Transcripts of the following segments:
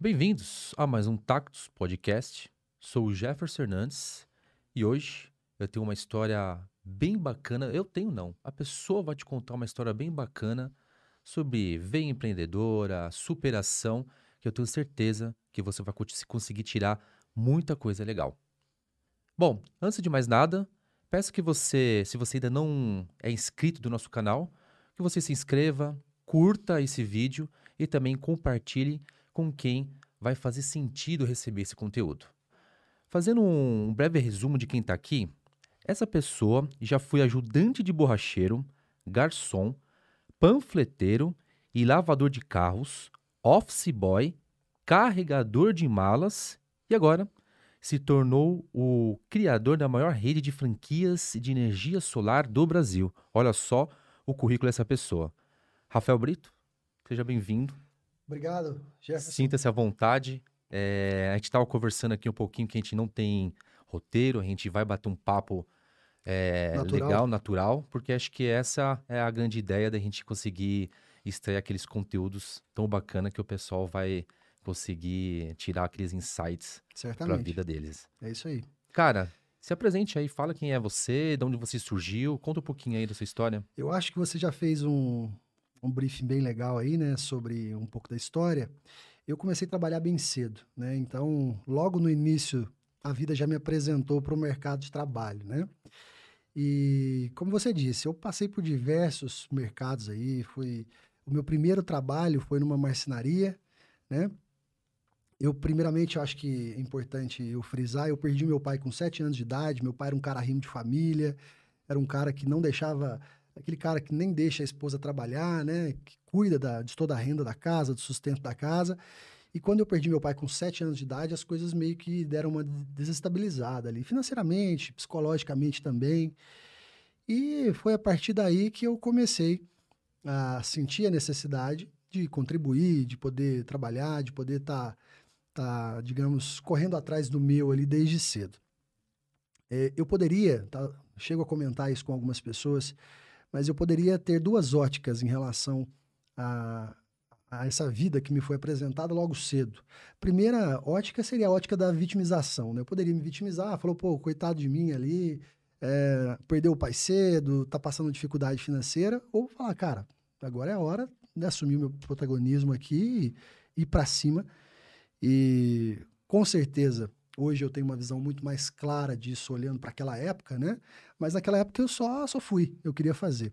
Bem-vindos a mais um Tactus Podcast. Sou o Jefferson Hernandes e hoje eu tenho uma história bem bacana. Eu tenho não, a pessoa vai te contar uma história bem bacana sobre veia empreendedora, superação, que eu tenho certeza que você vai conseguir tirar muita coisa legal. Bom, antes de mais nada, peço que você, se você ainda não é inscrito do nosso canal, que você se inscreva, curta esse vídeo e também compartilhe com quem vai fazer sentido receber esse conteúdo. Fazendo um breve resumo de quem está aqui, essa pessoa já foi ajudante de borracheiro, garçom, panfleteiro e lavador de carros, office boy, carregador de malas e agora se tornou o criador da maior rede de franquias de energia solar do Brasil. Olha só o currículo dessa pessoa. Rafael Brito, seja bem-vindo. Obrigado, Jefferson. Sinta-se à vontade. É, a gente estava conversando aqui um pouquinho que a gente não tem roteiro, a gente vai bater um papo é, natural. legal, natural, porque acho que essa é a grande ideia da gente conseguir extrair aqueles conteúdos tão bacana que o pessoal vai conseguir tirar aqueles insights para a vida deles. É isso aí. Cara, se apresente aí, fala quem é você, de onde você surgiu, conta um pouquinho aí da sua história. Eu acho que você já fez um, um briefing bem legal aí, né, sobre um pouco da história. Eu comecei a trabalhar bem cedo, né? Então, logo no início, a vida já me apresentou para o mercado de trabalho, né? E como você disse, eu passei por diversos mercados aí, fui o meu primeiro trabalho foi numa marcenaria, né? Eu, primeiramente, eu acho que é importante eu frisar, eu perdi meu pai com sete anos de idade, meu pai era um cara rimo de família, era um cara que não deixava aquele cara que nem deixa a esposa trabalhar, né? Que cuida da, de toda a renda da casa, do sustento da casa. E quando eu perdi meu pai com sete anos de idade, as coisas meio que deram uma desestabilizada ali, financeiramente, psicologicamente também. E foi a partir daí que eu comecei a sentir a necessidade de contribuir, de poder trabalhar, de poder estar, tá, tá, digamos, correndo atrás do meu ali desde cedo. É, eu poderia, tá, chego a comentar isso com algumas pessoas, mas eu poderia ter duas óticas em relação a, a essa vida que me foi apresentada logo cedo. Primeira ótica seria a ótica da vitimização. Né? Eu poderia me vitimizar, falou, pô, coitado de mim ali, é, perdeu o pai cedo, tá passando dificuldade financeira, ou falar, cara, agora é a hora de assumir o meu protagonismo aqui e ir para cima. E com certeza Hoje eu tenho uma visão muito mais clara disso olhando para aquela época, né? Mas naquela época eu só, só fui, eu queria fazer.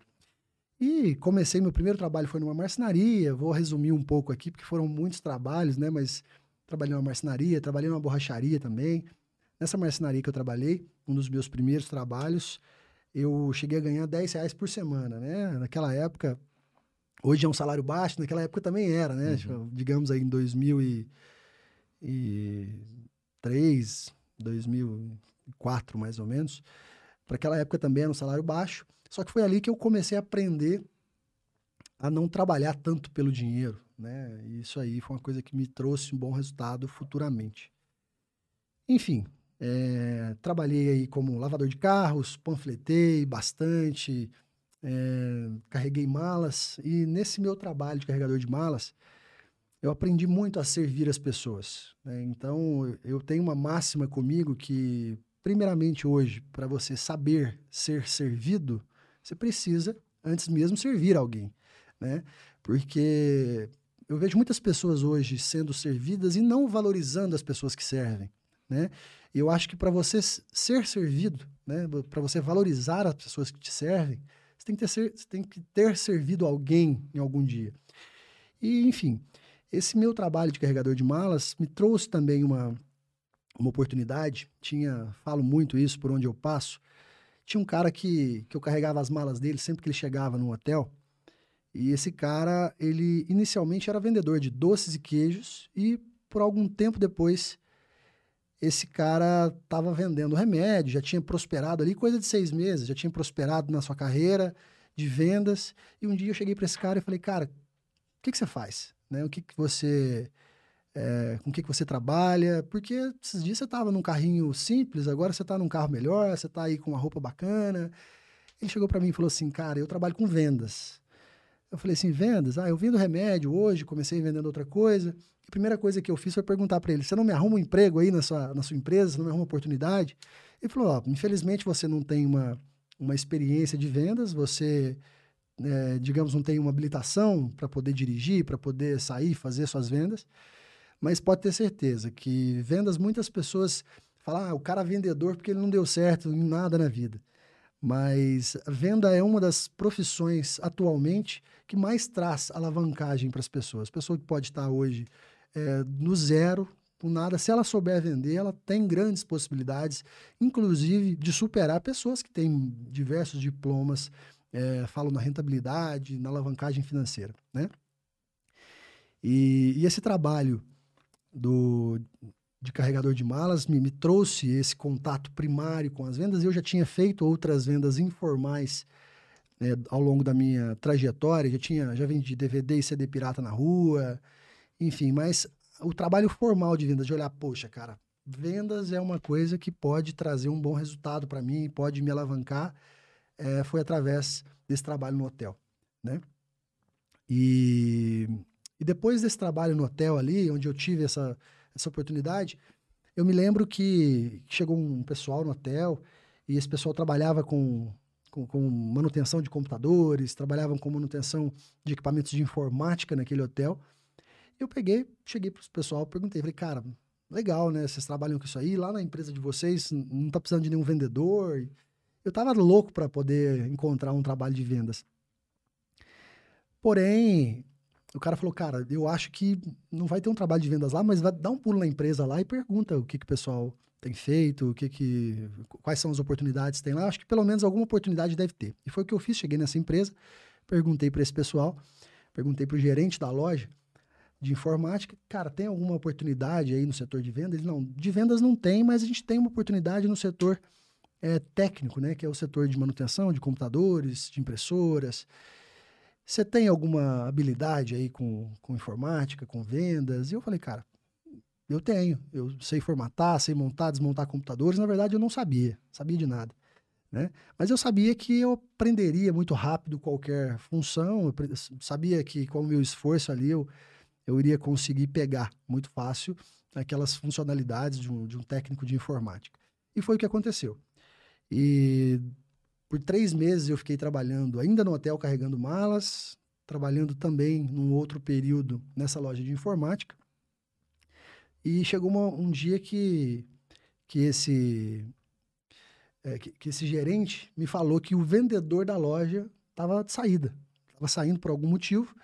E comecei, meu primeiro trabalho foi numa marcenaria, vou resumir um pouco aqui, porque foram muitos trabalhos, né? Mas trabalhei numa marcenaria, trabalhei numa borracharia também. Nessa marcenaria que eu trabalhei, um dos meus primeiros trabalhos, eu cheguei a ganhar 10 reais por semana, né? Naquela época, hoje é um salário baixo, naquela época também era, né? Uhum. Digamos aí em 2000 e, e 2003, 2004 mais ou menos. Para aquela época também era um salário baixo. Só que foi ali que eu comecei a aprender a não trabalhar tanto pelo dinheiro, né? E isso aí foi uma coisa que me trouxe um bom resultado futuramente. Enfim, é, trabalhei aí como lavador de carros, panfletei bastante, é, carreguei malas e nesse meu trabalho de carregador de malas eu aprendi muito a servir as pessoas. Né? Então, eu tenho uma máxima comigo que, primeiramente hoje, para você saber ser servido, você precisa, antes mesmo, servir alguém. Né? Porque eu vejo muitas pessoas hoje sendo servidas e não valorizando as pessoas que servem. Né? Eu acho que para você ser servido, né? para você valorizar as pessoas que te servem, você tem que ter, você tem que ter servido alguém em algum dia. E, enfim, esse meu trabalho de carregador de malas me trouxe também uma, uma oportunidade. Tinha, falo muito isso por onde eu passo. Tinha um cara que, que eu carregava as malas dele sempre que ele chegava no hotel. E esse cara, ele inicialmente era vendedor de doces e queijos e por algum tempo depois esse cara estava vendendo remédio, já tinha prosperado ali, coisa de seis meses, já tinha prosperado na sua carreira de vendas. E um dia eu cheguei para esse cara e falei, cara, o que, que você faz? Né? O que, que você... É, com o que, que você trabalha, porque esses dias você estava num carrinho simples, agora você está num carro melhor, você está aí com uma roupa bacana. Ele chegou para mim e falou assim, cara, eu trabalho com vendas. Eu falei assim, vendas? Ah, eu vendo remédio hoje, comecei vendendo outra coisa. A primeira coisa que eu fiz foi perguntar para ele, você não me arruma um emprego aí na sua, na sua empresa? Você não me arruma uma oportunidade? Ele falou, ó, infelizmente você não tem uma, uma experiência de vendas, você, é, digamos, não tem uma habilitação para poder dirigir, para poder sair, fazer suas vendas. Mas pode ter certeza que vendas, muitas pessoas falam, ah, o cara é vendedor porque ele não deu certo em nada na vida. Mas venda é uma das profissões atualmente que mais traz alavancagem para as pessoas. Pessoa que pode estar hoje é, no zero, com nada, se ela souber vender, ela tem grandes possibilidades, inclusive de superar pessoas que têm diversos diplomas, é, falam na rentabilidade, na alavancagem financeira, né? E, e esse trabalho do, de carregador de malas me, me, trouxe esse contato primário com as vendas. Eu já tinha feito outras vendas informais né, ao longo da minha trajetória. Já tinha, já vendi DVD e CD pirata na rua, enfim. Mas o trabalho formal de vendas, de olhar, poxa, cara, vendas é uma coisa que pode trazer um bom resultado para mim, pode me alavancar, é, foi através desse trabalho no hotel, né? E e depois desse trabalho no hotel ali, onde eu tive essa, essa oportunidade, eu me lembro que chegou um pessoal no hotel e esse pessoal trabalhava com, com, com manutenção de computadores, trabalhavam com manutenção de equipamentos de informática naquele hotel. Eu peguei, cheguei para o pessoal, perguntei, falei, cara, legal, né? Vocês trabalham com isso aí, lá na empresa de vocês não está precisando de nenhum vendedor. Eu estava louco para poder encontrar um trabalho de vendas. Porém, o cara falou, cara, eu acho que não vai ter um trabalho de vendas lá, mas vai dar um pulo na empresa lá e pergunta o que, que o pessoal tem feito, o que que, quais são as oportunidades que tem lá. Acho que pelo menos alguma oportunidade deve ter. E foi o que eu fiz, cheguei nessa empresa, perguntei para esse pessoal, perguntei para o gerente da loja de informática, cara, tem alguma oportunidade aí no setor de vendas? Ele, não, de vendas não tem, mas a gente tem uma oportunidade no setor é, técnico, né, que é o setor de manutenção de computadores, de impressoras, você tem alguma habilidade aí com, com informática, com vendas? E eu falei, cara, eu tenho. Eu sei formatar, sei montar, desmontar computadores. Na verdade, eu não sabia, sabia de nada. Né? Mas eu sabia que eu aprenderia muito rápido qualquer função, sabia que com o meu esforço ali eu, eu iria conseguir pegar muito fácil aquelas funcionalidades de um, de um técnico de informática. E foi o que aconteceu. E por três meses eu fiquei trabalhando ainda no hotel carregando malas, trabalhando também num outro período nessa loja de informática. E chegou uma, um dia que, que, esse, é, que, que, esse gerente me falou que o vendedor da loja estava de saída, estava saindo por algum motivo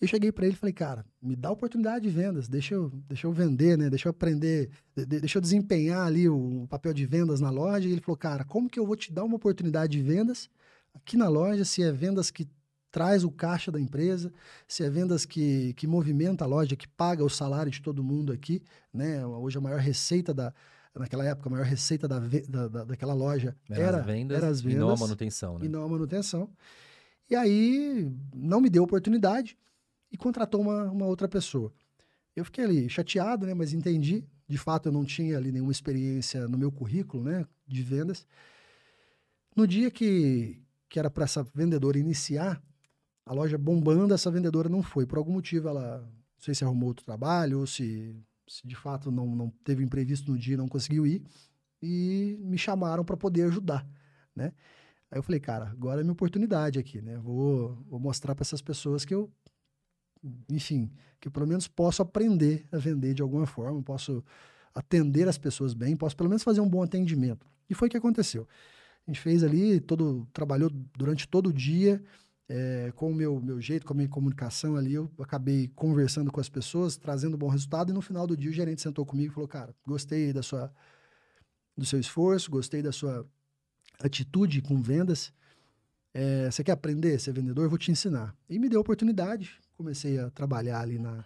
eu cheguei para ele e falei, cara, me dá oportunidade de vendas, deixa eu, deixa eu vender, né? Deixa eu aprender, deixa eu desempenhar ali o papel de vendas na loja. E ele falou, cara, como que eu vou te dar uma oportunidade de vendas aqui na loja, se é vendas que traz o caixa da empresa, se é vendas que, que movimenta a loja, que paga o salário de todo mundo aqui, né? Hoje a maior receita da, naquela época, a maior receita da, da, da daquela loja era, era, as vendas, era as vendas e não a manutenção, né? E não a manutenção. E aí não me deu oportunidade e contratou uma, uma outra pessoa. Eu fiquei ali chateado, né? Mas entendi. De fato, eu não tinha ali nenhuma experiência no meu currículo, né? De vendas. No dia que, que era para essa vendedora iniciar, a loja bombando, essa vendedora não foi. Por algum motivo, ela, não sei se arrumou outro trabalho ou se, se de fato não, não teve imprevisto no dia e não conseguiu ir. E me chamaram para poder ajudar, né? Aí eu falei, cara, agora é minha oportunidade aqui, né? Vou, vou mostrar para essas pessoas que eu enfim, que pelo menos posso aprender a vender de alguma forma, posso atender as pessoas bem, posso pelo menos fazer um bom atendimento. E foi o que aconteceu. A gente fez ali, todo trabalhou durante todo o dia, é, com o meu, meu jeito, com a minha comunicação ali, eu acabei conversando com as pessoas, trazendo bom resultado, e no final do dia o gerente sentou comigo e falou, cara, gostei da sua, do seu esforço, gostei da sua atitude com vendas, é, você quer aprender a ser vendedor? Eu vou te ensinar. E me deu a oportunidade, comecei a trabalhar ali na,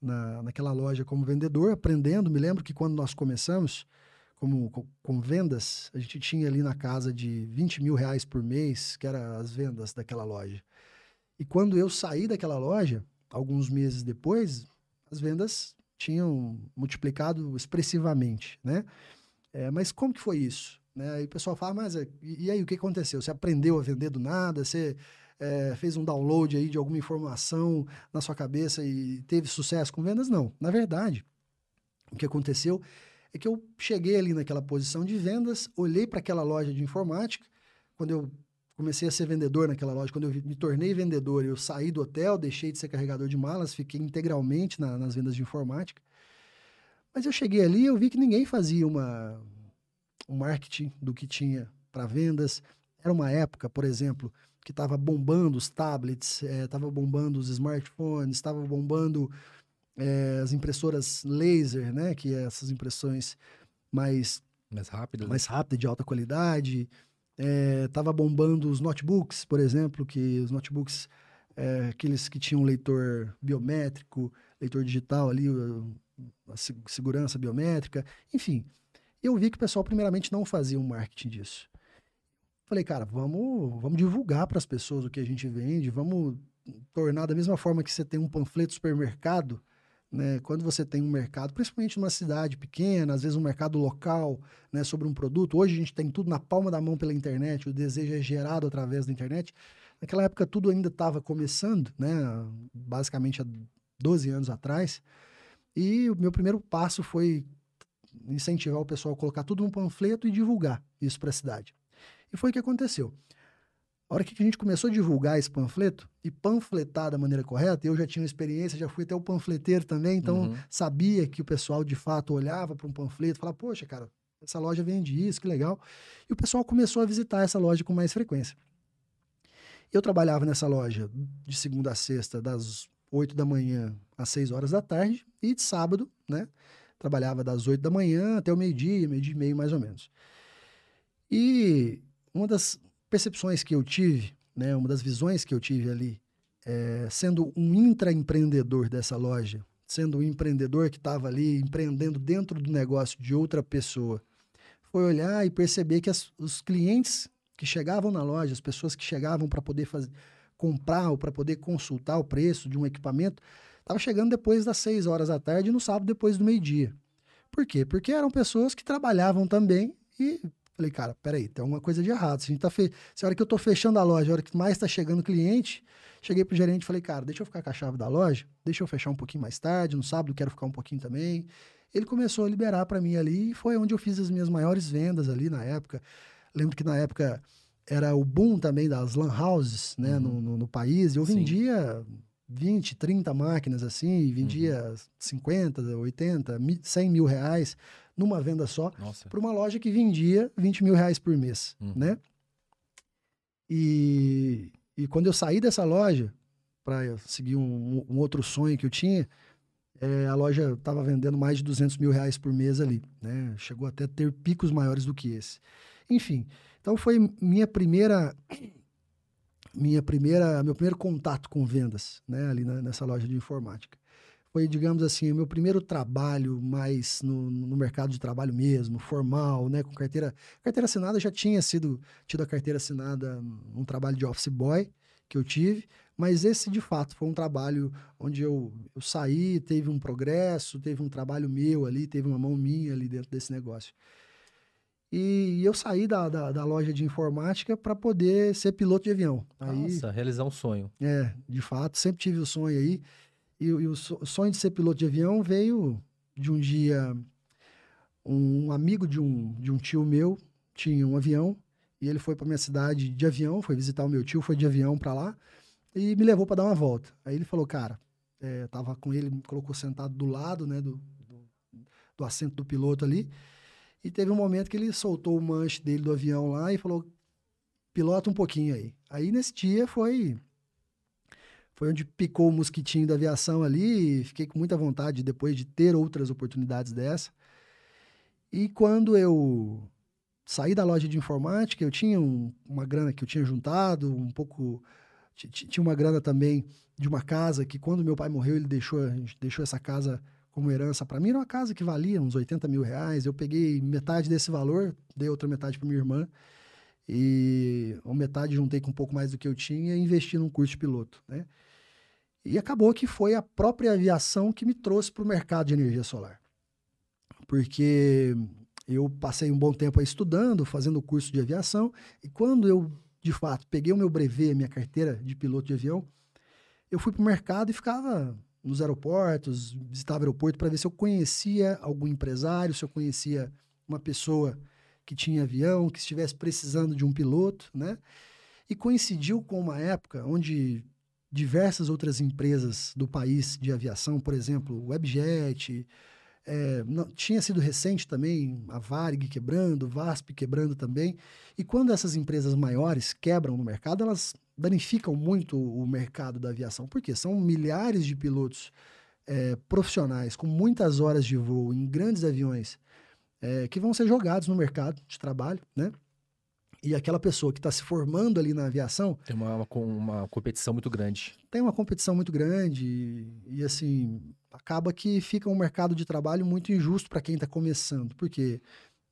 na, naquela loja como vendedor, aprendendo. Me lembro que quando nós começamos como, com, com, vendas, a gente tinha ali na casa de 20 mil reais por mês, que eram as vendas daquela loja. E quando eu saí daquela loja, alguns meses depois, as vendas tinham multiplicado expressivamente, né? É, mas como que foi isso? Né? Aí o pessoal fala, mas e aí o que aconteceu? Você aprendeu a vender do nada? Você é, fez um download aí de alguma informação na sua cabeça e teve sucesso com vendas. Não. Na verdade, o que aconteceu é que eu cheguei ali naquela posição de vendas, olhei para aquela loja de informática, quando eu comecei a ser vendedor naquela loja. Quando eu me tornei vendedor, eu saí do hotel, deixei de ser carregador de malas, fiquei integralmente na, nas vendas de informática. Mas eu cheguei ali eu vi que ninguém fazia uma, um marketing do que tinha para vendas. Era uma época, por exemplo, que estava bombando os tablets, estava eh, é, bombando os smartphones, estava bombando é, as impressoras laser, né? Que é essas impressões mais mais rápidas, mais rápidas de alta qualidade estava é, bombando os notebooks, por exemplo, que os notebooks, aqueles que tinham leitor biométrico, leitor digital ali, a segurança biométrica, enfim. Eu vi que o pessoal, primeiramente, não fazia um marketing disso. Falei, cara, vamos, vamos divulgar para as pessoas o que a gente vende, vamos tornar da mesma forma que você tem um panfleto supermercado, né? Quando você tem um mercado, principalmente numa cidade pequena, às vezes um mercado local, né, sobre um produto. Hoje a gente tem tudo na palma da mão pela internet, o desejo é gerado através da internet. Naquela época tudo ainda estava começando, né, basicamente há 12 anos atrás. E o meu primeiro passo foi incentivar o pessoal a colocar tudo num panfleto e divulgar isso para a cidade. E foi o que aconteceu. A hora que a gente começou a divulgar esse panfleto e panfletar da maneira correta, eu já tinha experiência, já fui até o panfleteiro também, então uhum. sabia que o pessoal de fato olhava para um panfleto e falava, poxa, cara, essa loja vende isso, que legal. E o pessoal começou a visitar essa loja com mais frequência. Eu trabalhava nessa loja de segunda a sexta, das 8 da manhã às 6 horas da tarde, e de sábado, né? Trabalhava das 8 da manhã até o meio-dia, meio-dia e meio mais ou menos. E uma das percepções que eu tive, né, uma das visões que eu tive ali, é, sendo um intraempreendedor dessa loja, sendo um empreendedor que estava ali empreendendo dentro do negócio de outra pessoa, foi olhar e perceber que as, os clientes que chegavam na loja, as pessoas que chegavam para poder fazer, comprar ou para poder consultar o preço de um equipamento, estava chegando depois das 6 horas da tarde e no sábado depois do meio-dia. Por quê? Porque eram pessoas que trabalhavam também e Falei, cara, peraí, tem alguma coisa de errado. Se a, gente tá fe... Se a hora que eu tô fechando a loja, a hora que mais está chegando cliente, cheguei pro gerente e falei, cara, deixa eu ficar com a chave da loja, deixa eu fechar um pouquinho mais tarde, no sábado quero ficar um pouquinho também. Ele começou a liberar para mim ali e foi onde eu fiz as minhas maiores vendas ali na época. Lembro que na época era o boom também das lan houses, né, uhum. no, no, no, país. Eu Sim. Vendia 20, 30 máquinas assim, vendia uhum. 50, 80, 100 mil reais numa venda só, para uma loja que vendia 20 mil reais por mês, uhum. né? E, e quando eu saí dessa loja, para seguir um, um, outro sonho que eu tinha, é, a loja estava vendendo mais de 200 mil reais por mês ali, né? Chegou até a ter picos maiores do que esse. Enfim, então foi minha primeira minha primeira meu primeiro contato com vendas, né, ali na, nessa loja de informática foi, digamos assim, o meu primeiro trabalho mais no, no, mercado de trabalho mesmo, formal, né, com carteira, carteira assinada, já tinha sido tido a carteira assinada um trabalho de office boy que eu tive, mas esse de fato foi um trabalho onde eu, eu saí, teve um progresso, teve um trabalho meu ali, teve uma mão minha ali dentro desse negócio. E eu saí da, da, da loja de informática para poder ser piloto de avião. Nossa, realizar um sonho. É, de fato, sempre tive o sonho aí. E, e o sonho de ser piloto de avião veio de um dia. Um amigo de um, de um tio meu tinha um avião e ele foi para minha cidade de avião, foi visitar o meu tio, foi de avião para lá e me levou para dar uma volta. Aí ele falou, cara, é, tava com ele, me colocou sentado do lado, né, do, do, do, assento do piloto ali. E teve um momento que ele soltou o manche dele do avião lá e falou, pilota um pouquinho aí. Aí nesse dia foi foi onde picou o mosquitinho da aviação ali fiquei com muita vontade depois de ter outras oportunidades dessa. E quando eu saí da loja de informática, eu tinha um, uma grana que eu tinha juntado, um pouco. Tinha uma grana também de uma casa que, quando meu pai morreu, ele deixou, deixou essa casa como herança para mim. Era uma casa que valia uns 80 mil reais. Eu peguei metade desse valor, dei outra metade para minha irmã. E a metade juntei com um pouco mais do que eu tinha e investi num curso de piloto, né? E acabou que foi a própria aviação que me trouxe para o mercado de energia solar. Porque eu passei um bom tempo aí estudando, fazendo curso de aviação, e quando eu de fato, peguei o meu brevet, minha carteira de piloto de avião, eu fui para o mercado e ficava nos aeroportos, visitava aeroporto para ver se eu conhecia algum empresário, se eu conhecia uma pessoa que tinha avião, que estivesse precisando de um piloto, né? E coincidiu com uma época onde diversas outras empresas do país de aviação, por exemplo, Webjet, é, não, tinha sido recente também a Varig quebrando, VASP quebrando também. E quando essas empresas maiores quebram no mercado, elas danificam muito o mercado da aviação, porque são milhares de pilotos é, profissionais com muitas horas de voo em grandes aviões é, que vão ser jogados no mercado de trabalho, né? E aquela pessoa que está se formando ali na aviação. Tem uma, uma, uma, competição muito grande. Tem uma competição muito grande e, e, assim, acaba que fica um mercado de trabalho muito injusto para quem está começando, porque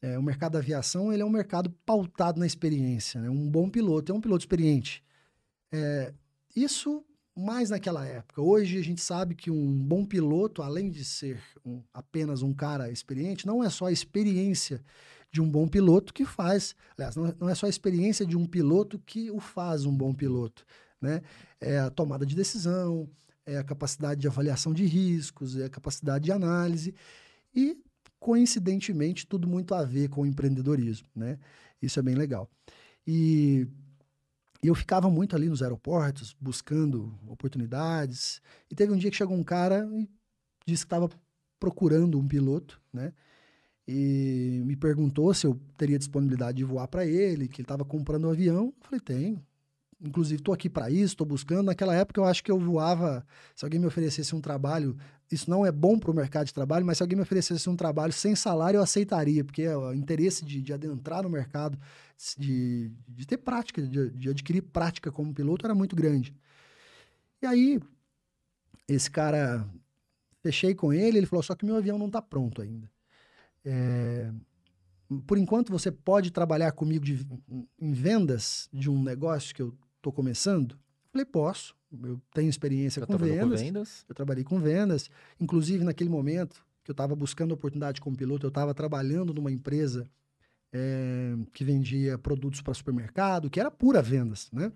é, o mercado da aviação ele é um mercado pautado na experiência. Né? Um bom piloto é um piloto experiente. É, isso mais naquela época. Hoje a gente sabe que um bom piloto, além de ser um, apenas um cara experiente, não é só a experiência de um bom piloto que faz. Aliás, não, não é só a experiência de um piloto que o faz um bom piloto. Né? É a tomada de decisão, é a capacidade de avaliação de riscos, é a capacidade de análise e, coincidentemente, tudo muito a ver com o empreendedorismo. Né? Isso é bem legal. E eu ficava muito ali nos aeroportos, buscando oportunidades. E teve um dia que chegou um cara e disse que estava procurando um piloto, né? e me perguntou se eu teria disponibilidade de voar para ele, que ele estava comprando um avião. Eu falei, tenho. Inclusive, estou aqui para isso, estou buscando. Naquela época, eu acho que eu voava. Se alguém me oferecesse um trabalho, isso não é bom para o mercado de trabalho, mas se alguém me oferecesse um trabalho sem salário, eu aceitaria, porque o interesse de, de adentrar no mercado, de, de ter prática, de, de adquirir prática como piloto, era muito grande. E aí, esse cara, fechei com ele, ele falou: só que meu avião não está pronto ainda. É, por enquanto, você pode trabalhar comigo de, em vendas de um negócio que eu estou começando? Eu falei, posso. Eu tenho experiência com vendas, com vendas. Eu trabalhei com vendas. Inclusive, naquele momento que eu estava buscando oportunidade como piloto, eu estava trabalhando numa empresa é, que vendia produtos para supermercado, que era pura vendas, né?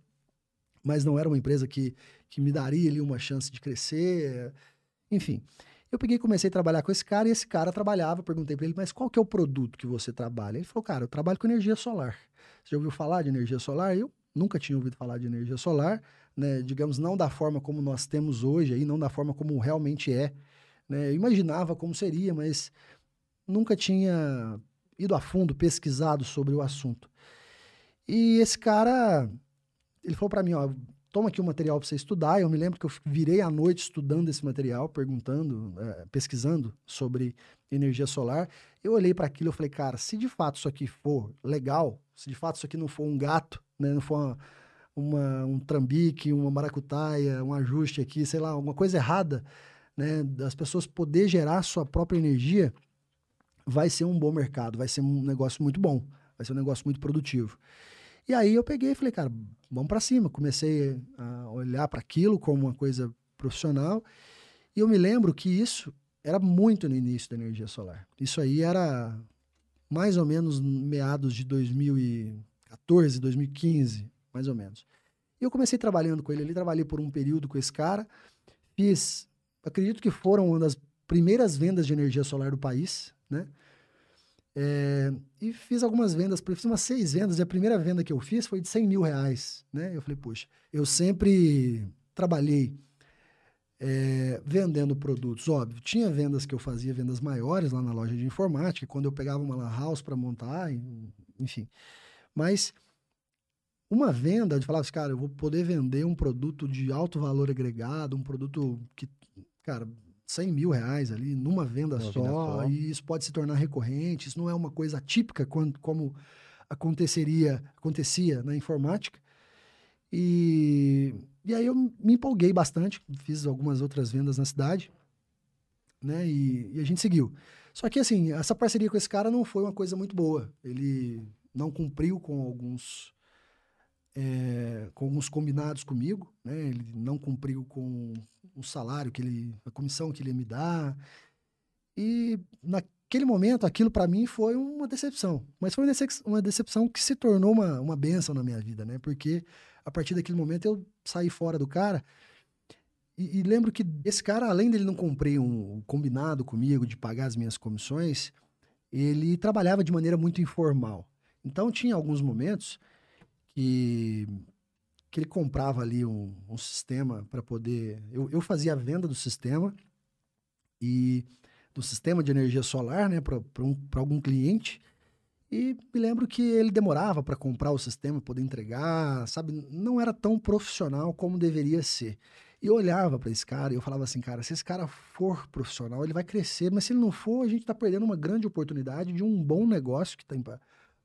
Mas não era uma empresa que, que me daria ali uma chance de crescer. Enfim. Eu peguei e comecei a trabalhar com esse cara e esse cara trabalhava. Perguntei para ele, mas qual que é o produto que você trabalha? Ele falou, cara, eu trabalho com energia solar. Você já ouviu falar de energia solar? Eu nunca tinha ouvido falar de energia solar, né? Digamos, não da forma como nós temos hoje, aí, não da forma como realmente é. Né? Eu imaginava como seria, mas nunca tinha ido a fundo, pesquisado sobre o assunto. E esse cara, ele falou para mim, ó, toma aqui o material para você estudar. Eu me lembro que eu virei à noite estudando esse material, perguntando, é, pesquisando sobre energia solar. Eu olhei para aquilo e falei, cara, se de fato isso aqui for legal, se de fato isso aqui não for um gato, né, não for uma, uma, um trambique, uma maracutaia, um ajuste aqui, sei lá, alguma coisa errada, né, das pessoas poder gerar sua própria energia, vai ser um bom mercado, vai ser um negócio muito bom, vai ser um negócio muito produtivo. E aí eu peguei e falei, cara, vamos para cima. Comecei a olhar para aquilo como uma coisa profissional. E eu me lembro que isso era muito no início da energia solar. Isso aí era mais ou menos meados de 2014, 2015, mais ou menos. E eu comecei trabalhando com ele ali, trabalhei por um período com esse cara. Fiz, acredito que foram uma das primeiras vendas de energia solar do país, né? É, e fiz algumas vendas, fiz umas seis vendas, e a primeira venda que eu fiz foi de 100 mil reais, né? Eu falei, poxa, eu sempre trabalhei é, vendendo produtos, óbvio. Tinha vendas que eu fazia, vendas maiores lá na loja de informática, quando eu pegava uma lan house para montar, enfim. Mas uma venda, de falar assim, cara, eu vou poder vender um produto de alto valor agregado, um produto que, cara, 100 mil reais ali numa venda, só, venda e isso pode se tornar recorrente, isso não é uma coisa típica quando, como aconteceria, acontecia na informática. E, e aí eu me empolguei bastante, fiz algumas outras vendas na cidade, né, e, e a gente seguiu. Só que assim, essa parceria com esse cara não foi uma coisa muito boa. Ele não cumpriu com alguns é, com alguns combinados comigo, né? Ele não cumpriu com o salário que ele, a comissão que ele ia me dar. E na, naquele momento, aquilo para mim foi uma decepção. Mas foi uma decepção que se tornou uma, uma benção na minha vida, né? Porque a partir daquele momento eu saí fora do cara. E, e lembro que esse cara, além dele não cumprir um combinado comigo de pagar as minhas comissões, ele trabalhava de maneira muito informal. Então tinha alguns momentos que, que ele comprava ali um, um sistema para poder. Eu, eu fazia a venda do sistema e do sistema de energia solar, né, para um, algum cliente. E me lembro que ele demorava para comprar o sistema, poder entregar, sabe? Não era tão profissional como deveria ser. E eu olhava para esse cara e eu falava assim, cara, se esse cara for profissional, ele vai crescer, mas se ele não for, a gente está perdendo uma grande oportunidade de um bom negócio que tem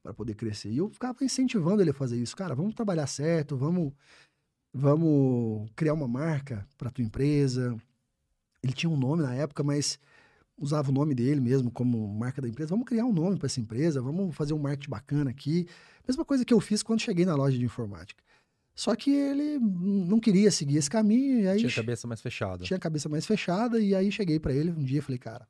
para poder crescer. E eu ficava incentivando ele a fazer isso. Cara, vamos trabalhar certo, vamos, vamos criar uma marca para tua empresa. Ele tinha um nome na época, mas usava o nome dele mesmo como marca da empresa. Vamos criar um nome para essa empresa, vamos fazer um marketing bacana aqui. Mesma coisa que eu fiz quando cheguei na loja de informática. Só que ele não queria seguir esse caminho. E aí tinha a cabeça mais fechada. Tinha a cabeça mais fechada. E aí cheguei para ele um dia e falei, cara,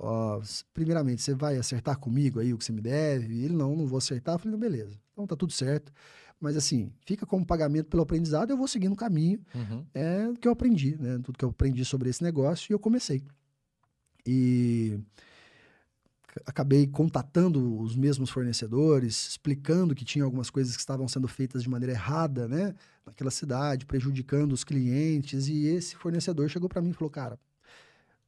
ó, primeiramente, você vai acertar comigo aí o que você me deve? E ele, não, não vou acertar. Eu falei, não, beleza. Então tá tudo certo. Mas assim, fica como pagamento pelo aprendizado, eu vou seguindo o caminho uhum. é, que eu aprendi, né? Tudo que eu aprendi sobre esse negócio e eu comecei. E acabei contatando os mesmos fornecedores, explicando que tinha algumas coisas que estavam sendo feitas de maneira errada, né, naquela cidade, prejudicando os clientes. E esse fornecedor chegou para mim e falou: Cara,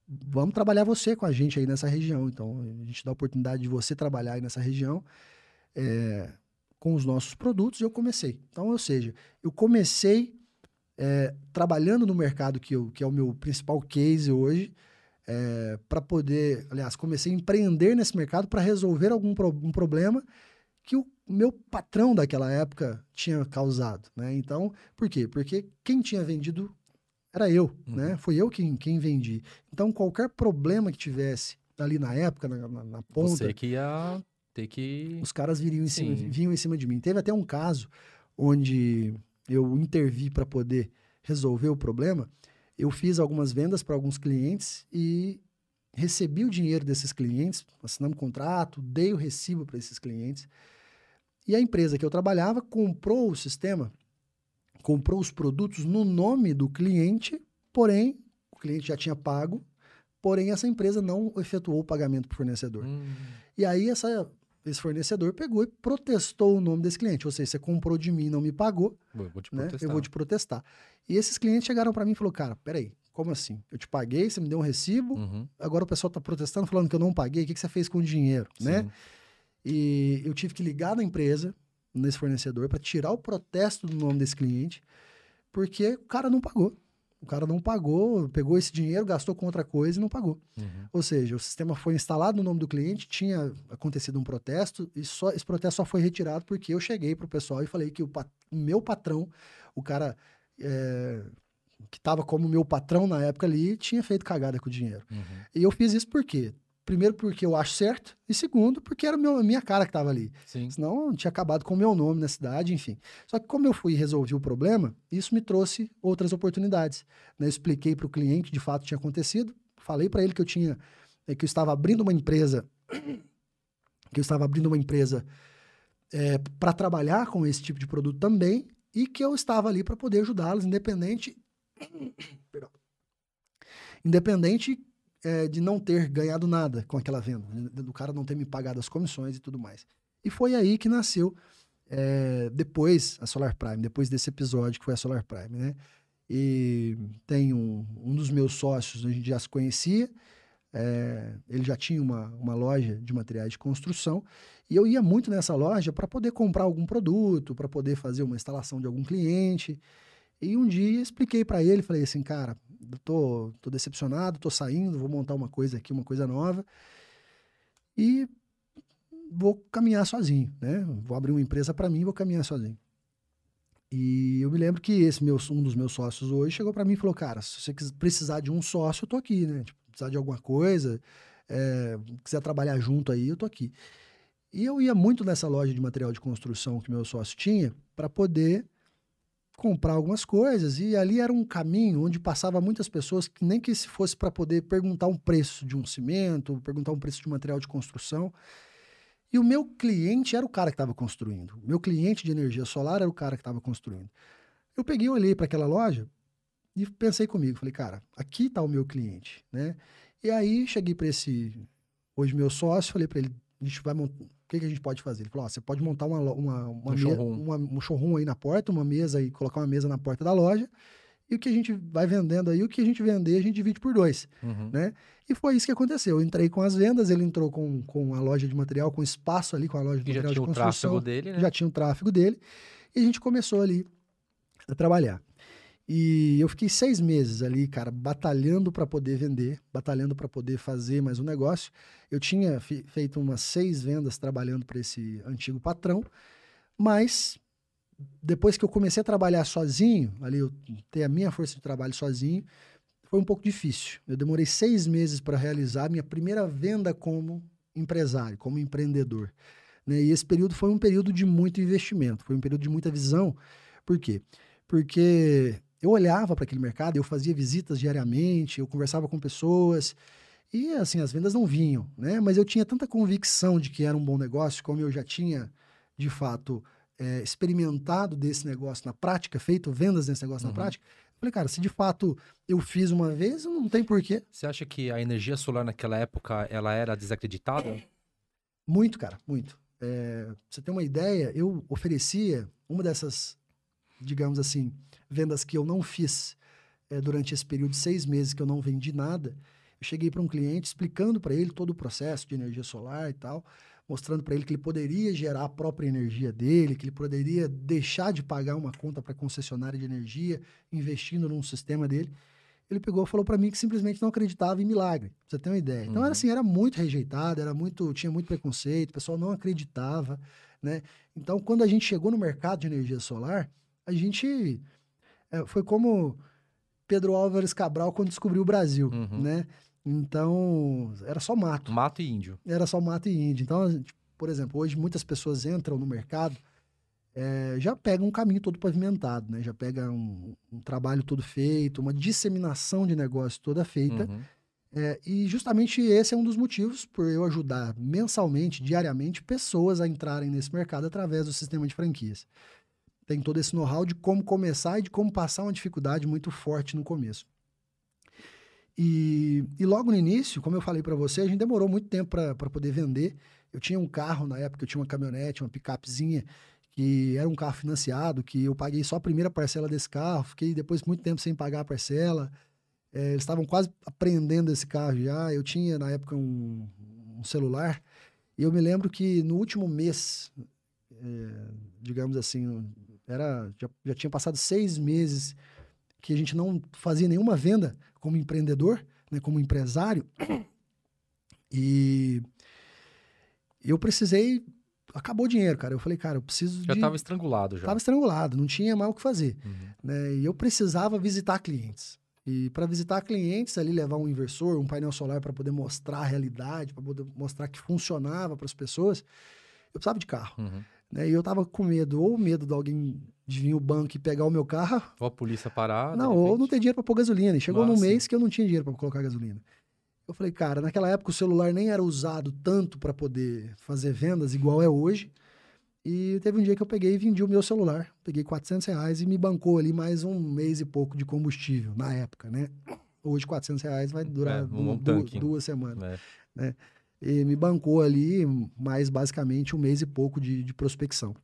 vamos trabalhar você com a gente aí nessa região. Então, a gente dá a oportunidade de você trabalhar aí nessa região é, com os nossos produtos. E eu comecei. Então, ou seja, eu comecei é, trabalhando no mercado que, eu, que é o meu principal case hoje é, para poder, aliás, comecei a empreender nesse mercado para resolver algum pro, um problema que o meu patrão daquela época tinha causado, né? Então, por quê? Porque quem tinha vendido era eu, uhum. né? Foi eu quem, quem vendi. Então, qualquer problema que tivesse ali na época, na, na, na ponta... Você que ia ter que... Os caras viriam em cima, vinham em cima de mim. Teve até um caso onde eu intervi para poder resolver o problema, eu fiz algumas vendas para alguns clientes e recebi o dinheiro desses clientes, assinamos um contrato, dei o recibo para esses clientes. E a empresa que eu trabalhava comprou o sistema, comprou os produtos no nome do cliente, porém, o cliente já tinha pago, porém essa empresa não efetuou o pagamento para o fornecedor. Hum. E aí essa esse fornecedor pegou e protestou o nome desse cliente. Ou seja, você comprou de mim e não me pagou, eu vou, né? eu vou te protestar. E esses clientes chegaram para mim e falaram, cara, peraí, como assim? Eu te paguei, você me deu um recibo, uhum. agora o pessoal está protestando, falando que eu não paguei, o que, que você fez com o dinheiro? Sim. né? E eu tive que ligar na empresa, nesse fornecedor, para tirar o protesto do nome desse cliente, porque o cara não pagou. O cara não pagou, pegou esse dinheiro, gastou com outra coisa e não pagou. Uhum. Ou seja, o sistema foi instalado no nome do cliente, tinha acontecido um protesto e só, esse protesto só foi retirado porque eu cheguei para o pessoal e falei que o, pat, meu patrão, o cara é, que estava como meu patrão na época ali, tinha feito cagada com o dinheiro. Uhum. E eu fiz isso por quê? Primeiro, porque eu acho certo, e segundo, porque era meu, a minha cara que estava ali. Sim. Senão, tinha acabado com o meu nome na cidade, enfim. Só que, como eu fui e resolvi o problema, isso me trouxe outras oportunidades. Né? Eu expliquei para o cliente que de fato tinha acontecido, falei para ele que eu tinha, é, que eu estava abrindo uma empresa, que eu estava abrindo uma empresa é, para trabalhar com esse tipo de produto também, e que eu estava ali para poder ajudá-los, independente. Perdão. Independente é, de não ter ganhado nada com aquela venda, do cara não ter me pagado as comissões e tudo mais. E foi aí que nasceu é, depois a Solar Prime, depois desse episódio que foi a Solar Prime, né? E tem um, um dos meus sócios, a gente já se conhecia, é, ele já tinha uma, uma loja de materiais de construção e eu ia muito nessa loja para poder comprar algum produto, para poder fazer uma instalação de algum cliente. E um dia expliquei para ele, falei assim, cara, tô, tô decepcionado, tô saindo, vou montar uma coisa aqui, uma coisa nova. E vou caminhar sozinho, né? Vou abrir uma empresa para mim e vou caminhar sozinho. E eu me lembro que esse meu, um dos meus sócios hoje chegou para mim e falou, cara, se você precisar de um sócio, eu tô aqui, né? Tipo, precisar de alguma coisa, é, quiser trabalhar junto aí, eu tô aqui. E eu ia muito nessa loja de material de construção que meu sócio tinha para poder comprar algumas coisas e ali era um caminho onde passava muitas pessoas que nem que se fosse para poder perguntar um preço de um cimento, perguntar um preço de material de construção. E o meu cliente era o cara que estava construindo. Meu cliente de energia solar era o cara que estava construindo. Eu peguei, olhei para aquela loja e pensei comigo, falei, cara, aqui está o meu cliente, né? E aí cheguei para esse hoje meu sócio, falei para ele, a gente vai montar, o que, que a gente pode fazer? Ele falou, você pode montar uma, uma, uma, um, showroom. Uma, um showroom aí na porta, uma mesa e colocar uma mesa na porta da loja. E o que a gente vai vendendo aí, o que a gente vender, a gente divide por dois, uhum. né? E foi isso que aconteceu. Eu entrei com as vendas, ele entrou com, com a loja de material, com espaço ali, com a loja de e material de construção. Já tinha o tráfego dele, né? Já tinha o tráfego dele. E a gente começou ali a trabalhar. E eu fiquei seis meses ali, cara, batalhando para poder vender, batalhando para poder fazer mais um negócio. Eu tinha feito umas seis vendas trabalhando para esse antigo patrão, mas depois que eu comecei a trabalhar sozinho, ali eu ter a minha força de trabalho sozinho, foi um pouco difícil. Eu demorei seis meses para realizar a minha primeira venda como empresário, como empreendedor. Né? E esse período foi um período de muito investimento, foi um período de muita visão. Por quê? Porque eu olhava para aquele mercado, eu fazia visitas diariamente, eu conversava com pessoas e assim as vendas não vinham, né? Mas eu tinha tanta convicção de que era um bom negócio, como eu já tinha de fato é, experimentado desse negócio na prática, feito vendas desse negócio uhum. na prática. Eu falei, cara, se de fato eu fiz uma vez, não tem porquê. Você acha que a energia solar naquela época ela era desacreditada? Muito, cara, muito. É, pra você ter uma ideia, eu oferecia uma dessas, digamos assim, vendas que eu não fiz é, durante esse período de seis meses que eu não vendi nada, eu cheguei para um cliente explicando para ele todo o processo de energia solar e tal, mostrando para ele que ele poderia gerar a própria energia dele, que ele poderia deixar de pagar uma conta para concessionária de energia, investindo num sistema dele. Ele pegou e falou para mim que simplesmente não acreditava em milagre, pra você ter uma ideia. Então uhum. era assim, era muito rejeitado, era muito, tinha muito preconceito, o pessoal não acreditava, né? Então quando a gente chegou no mercado de energia solar, a gente é, foi como Pedro Álvares Cabral quando descobriu o Brasil, uhum. né? Então, era só mato. Mato e índio. Era só mato e índio. Então, por exemplo, hoje muitas pessoas entram no mercado, é, já pegam um caminho todo pavimentado, né? Já pega um, um, trabalho todo feito, uma disseminação de negócio toda feita. Uhum. É, e justamente esse é um dos motivos por eu ajudar mensalmente, diariamente, pessoas a entrarem nesse mercado através do sistema de franquias tem todo esse know-how de como começar e de como passar uma dificuldade muito forte no começo. E, e logo no início, como eu falei para você, a gente demorou muito tempo para poder vender. Eu tinha um carro na época, eu tinha uma caminhonete, uma picapezinha, que era um carro financiado, que eu paguei só a primeira parcela desse carro, fiquei depois muito tempo sem pagar a parcela. É, eles estavam quase aprendendo esse carro já. Eu tinha na época um, um celular, e eu me lembro que no último mês, é, digamos assim, era, já, já tinha passado seis meses que a gente não fazia nenhuma venda como empreendedor, né, como empresário. E eu precisei. Acabou o dinheiro, cara. Eu falei, cara, eu preciso. Já estava estrangulado, já. Estava estrangulado, não tinha mais o que fazer. Uhum. Né? E eu precisava visitar clientes. E para visitar clientes, ali levar um inversor, um painel solar para poder mostrar a realidade, para poder mostrar que funcionava para as pessoas, eu precisava de carro. Uhum. Né? E eu tava com medo, ou medo de alguém de vir o banco e pegar o meu carro. Ou a polícia parar. Não, ou não ter dinheiro para pôr gasolina. E chegou Nossa. num mês que eu não tinha dinheiro para colocar gasolina. Eu falei, cara, naquela época o celular nem era usado tanto para poder fazer vendas igual é hoje. E teve um dia que eu peguei e vendi o meu celular. Peguei 400 reais e me bancou ali mais um mês e pouco de combustível, na época, né? Hoje 400 reais vai durar é, um duas, duas, semanas. É. Né? E me bancou ali mais basicamente um mês e pouco de, de prospecção.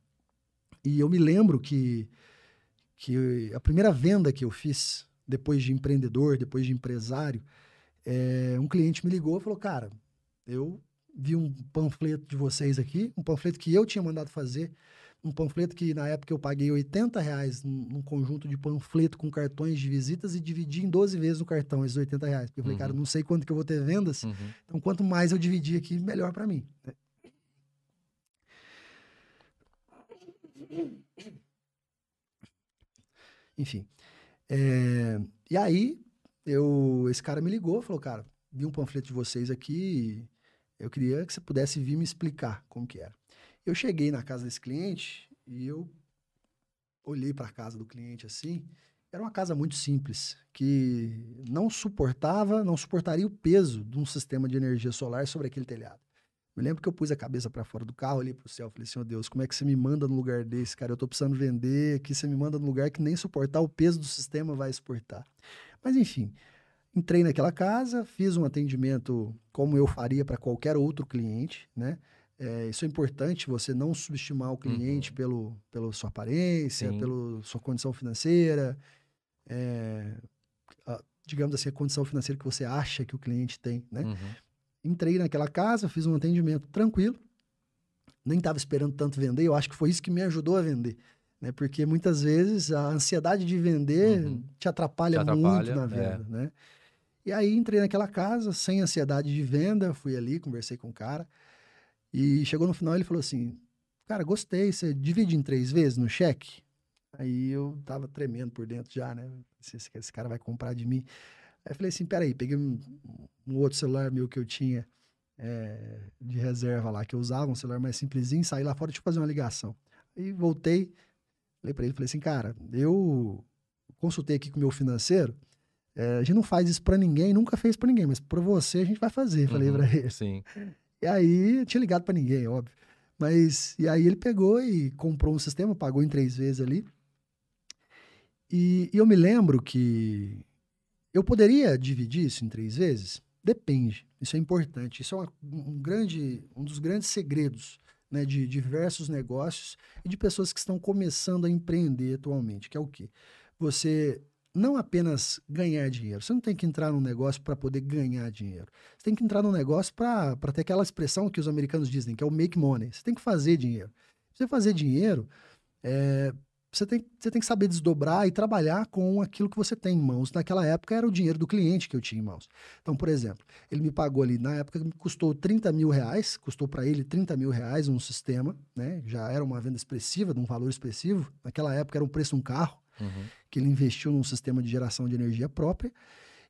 E eu me lembro que, que a primeira venda que eu fiz, depois de empreendedor, depois de empresário, é, um cliente me ligou e falou: Cara, eu vi um panfleto de vocês aqui, um panfleto que eu tinha mandado fazer um panfleto que na época eu paguei 80 reais num, conjunto de panfleto com cartões de visitas e dividi em 12 vezes no cartão esses 80 reais. Porque eu falei, uhum. cara, não sei quanto que eu vou ter vendas, uhum. então quanto mais eu dividir aqui, melhor para mim. Enfim. É, e aí, eu, esse cara me ligou, falou, cara, vi um panfleto de vocês aqui, eu queria que você pudesse vir me explicar como que era. Eu cheguei na casa desse cliente e eu olhei para a casa do cliente assim, era uma casa muito simples, que não suportava, não suportaria o peso de um sistema de energia solar sobre aquele telhado. Me lembro que eu pus a cabeça para fora do carro, olhei para o céu, falei assim: "Ó oh Deus, como é que você me manda no lugar desse, cara? Eu estou precisando vender, aqui você me manda no lugar que nem suportar o peso do sistema vai suportar". Mas enfim, entrei naquela casa, fiz um atendimento como eu faria para qualquer outro cliente, né? É, isso é importante, você não subestimar o cliente uhum. pelo, pela sua aparência, Sim. pela sua condição financeira, é, a, digamos assim, a condição financeira que você acha que o cliente tem, né? Uhum. Entrei naquela casa, fiz um atendimento tranquilo, nem estava esperando tanto vender, eu acho que foi isso que me ajudou a vender. Né? Porque muitas vezes a ansiedade de vender uhum. te, atrapalha te, atrapalha muito na venda, é. né? E aí entrei naquela casa, sem ansiedade de venda, fui ali, conversei com o cara. E chegou no final ele falou assim: Cara, gostei, você divide em três vezes no cheque? Aí eu tava tremendo por dentro já, né? Esse, esse cara vai comprar de mim. Aí eu falei assim: Peraí, peguei um, um outro celular meu que eu tinha é, de reserva lá, que eu usava, um celular mais simplesinho, saí lá fora, deixa eu fazer uma ligação. Aí voltei, falei pra ele: Falei assim, cara, eu consultei aqui com o meu financeiro. É, a gente não faz isso para ninguém, nunca fez para ninguém, mas para você a gente vai fazer, falei uhum, para ele. Sim. E aí, tinha ligado para ninguém, óbvio. Mas, e aí ele pegou e comprou um sistema, pagou em três vezes ali. E, e eu me lembro que eu poderia dividir isso em três vezes? Depende. Isso é importante. Isso é uma, um grande, um dos grandes segredos né, de diversos negócios e de pessoas que estão começando a empreender atualmente, que é o quê? Você não apenas ganhar dinheiro. Você não tem que entrar num negócio para poder ganhar dinheiro. Você tem que entrar num negócio para ter aquela expressão que os americanos dizem, que é o make money. Você tem que fazer dinheiro. Você fazer dinheiro, é, você, tem, você tem que saber desdobrar e trabalhar com aquilo que você tem em mãos. Naquela época era o dinheiro do cliente que eu tinha em mãos. Então, por exemplo, ele me pagou ali, na época me custou 30 mil reais, custou para ele 30 mil reais um sistema, né? Já era uma venda expressiva, de um valor expressivo. Naquela época era um preço de um carro uhum. que ele investiu num sistema de geração de energia própria,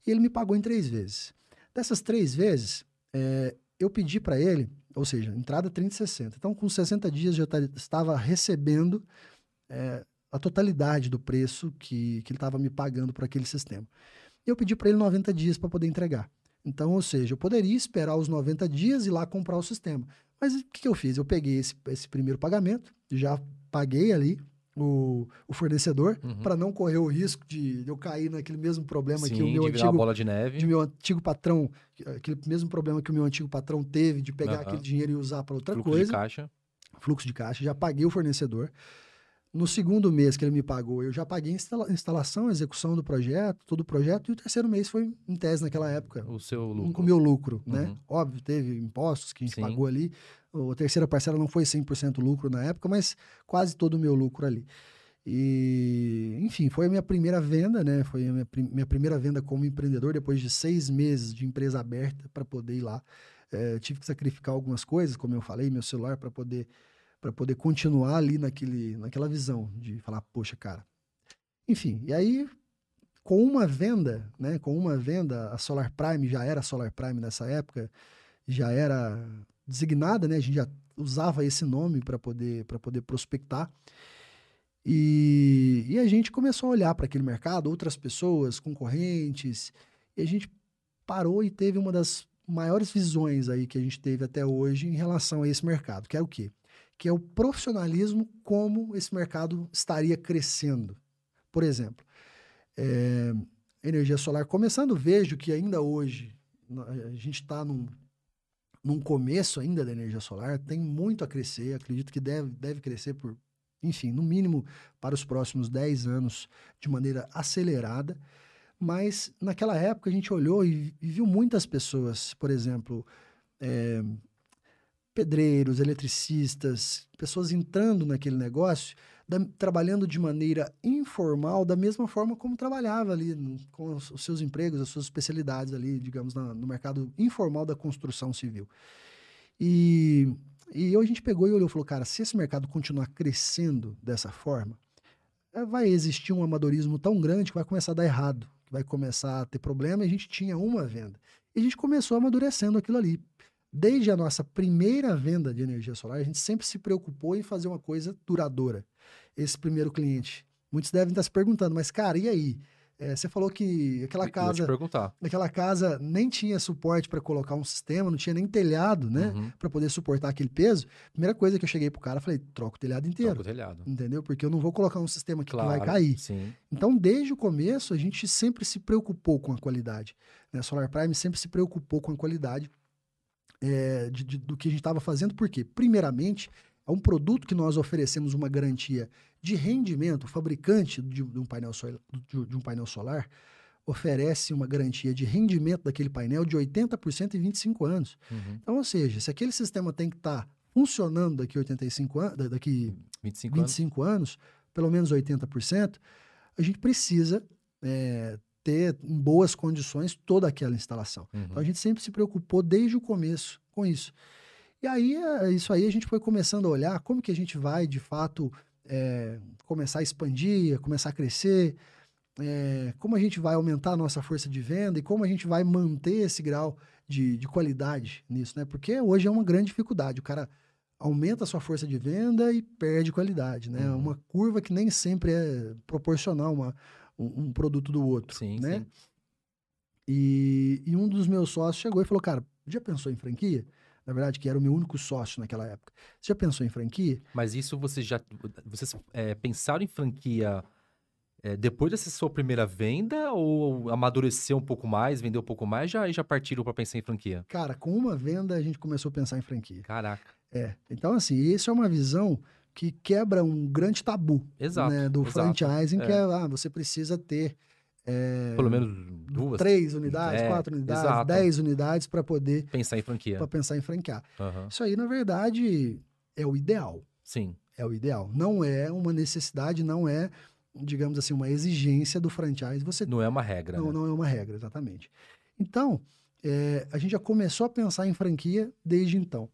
e ele me pagou em três vezes. Dessas três vezes, é, eu pedi para ele, ou seja, entrada 30 e 60. Então, com 60 dias, eu estava recebendo é, a totalidade do preço que, que ele estava me pagando por aquele sistema. Eu pedi para ele 90 dias para poder entregar. Então, ou seja, eu poderia esperar os 90 dias e lá comprar o sistema. Mas o que, que eu fiz? Eu peguei esse, esse primeiro pagamento, já paguei ali o, o fornecedor uhum. para não correr o risco de, eu cair naquele mesmo problema Sim, que o meu de antigo bola de neve, de meu antigo patrão, aquele mesmo problema que o meu antigo patrão teve de pegar uhum. aquele dinheiro e usar para outra Fluxo coisa. Fluxo de caixa. Fluxo de caixa, já paguei o fornecedor. No segundo mês que ele me pagou, eu já paguei a instalação, execução do projeto, todo o projeto, e o terceiro mês foi em tese naquela época. O seu lucro. O meu lucro, né? uhum. né? Óbvio, teve impostos que a gente Sim. pagou ali. A terceira parcela não foi 100% lucro na época, mas quase todo o meu lucro ali. E, enfim, foi a minha primeira venda, né? Foi a minha, minha primeira venda como empreendedor, depois de seis meses de empresa aberta para poder ir lá. É, tive que sacrificar algumas coisas, como eu falei, meu celular para poder para poder continuar ali naquele, naquela visão de falar, poxa, cara. Enfim, e aí com uma venda, né, com uma venda, a Solar Prime já era Solar Prime nessa época, já era designada, né, a gente já usava esse nome para poder para poder prospectar. E, e a gente começou a olhar para aquele mercado, outras pessoas, concorrentes, e a gente parou e teve uma das maiores visões aí que a gente teve até hoje em relação a esse mercado, que é o quê? Que é o profissionalismo, como esse mercado estaria crescendo. Por exemplo, é, energia solar começando, vejo que ainda hoje a gente está num, num começo ainda da energia solar, tem muito a crescer, acredito que deve, deve crescer por, enfim, no mínimo para os próximos 10 anos de maneira acelerada. Mas naquela época a gente olhou e, e viu muitas pessoas, por exemplo, é, pedreiros, eletricistas, pessoas entrando naquele negócio, da, trabalhando de maneira informal, da mesma forma como trabalhava ali no, com os, os, seus empregos, as suas especialidades ali, digamos, na, no mercado informal da construção civil. E, e a gente pegou e olhou e falou, cara, se esse mercado continuar crescendo dessa forma, eh, vai existir um amadorismo tão grande que vai começar a dar errado, que vai começar a ter problema, e a gente tinha uma venda. E a gente começou amadurecendo aquilo ali. Desde a nossa primeira venda de energia solar, a gente sempre se preocupou em fazer uma coisa duradoura. Esse primeiro cliente muitos devem estar se perguntando, mas cara, e aí? É, você falou que aquela Eu ia te casa, perguntar. aquela casa nem tinha suporte para colocar um sistema, não tinha nem telhado, né, Uhum. Pra poder suportar aquele peso. Primeira coisa que eu cheguei pro cara, falei, troca o telhado inteiro, Troca o telhado. entendeu? Porque eu não vou colocar um sistema aqui Claro. que vai cair. Sim. Então, desde o começo, a gente sempre se preocupou com a qualidade. Né? A Solar Prime sempre se preocupou com a qualidade é, de- de- do que a gente estava fazendo, porque, primeiramente, é um produto que nós oferecemos uma garantia de rendimento. O fabricante de, de um, painel de- um painel solar oferece uma garantia de rendimento daquele painel de 80% em 25 anos. Uhum. Então, ou seja, se aquele sistema tem que estar funcionando daqui 85 anos, daqui 25 anos. 25 anos, pelo menos 80%, a gente precisa é, ter em boas condições toda aquela instalação. Uhum. Então a gente sempre se preocupou desde o começo com isso. E aí, é, isso aí a gente foi começando a olhar como que a gente vai, de fato, é, começar a expandir, começar a crescer, é, como a gente vai aumentar a nossa força de venda e como a gente vai manter esse grau de, de qualidade nisso, né? Porque hoje é uma grande dificuldade. O cara aumenta a sua força de venda e perde qualidade, né? É Uhum. Uma curva que nem sempre é proporcional uma, um, um produto do outro, Sim, né? sim. E, e um dos meus sócios chegou e falou, cara, já pensou em franquia? Na verdade, que era o meu único sócio naquela época. Você já pensou em franquia? Mas isso você já. Vocês é, pensaram em franquia é, depois dessa sua primeira venda ou amadureceu um pouco mais, vendeu um pouco mais já, e já partiram para pensar em franquia? Cara, com uma venda a gente começou a pensar em franquia. Caraca. É. Então, assim, isso é uma visão que quebra um grande tabu Exato. né, do exato. franchising, que É. é, ah, você precisa ter é, Pelo menos duas. três unidades, É, quatro unidades, exato. dez unidades para poder Pensar em franquia. pra pensar em franquear. Aham. Isso aí, na verdade, é o ideal. Sim. É o ideal. Não é uma necessidade, não é, digamos assim, uma exigência do franchise. Você Não é uma regra. não, né? não é uma regra, exatamente. Então, é, a gente já começou a pensar em franquia desde então.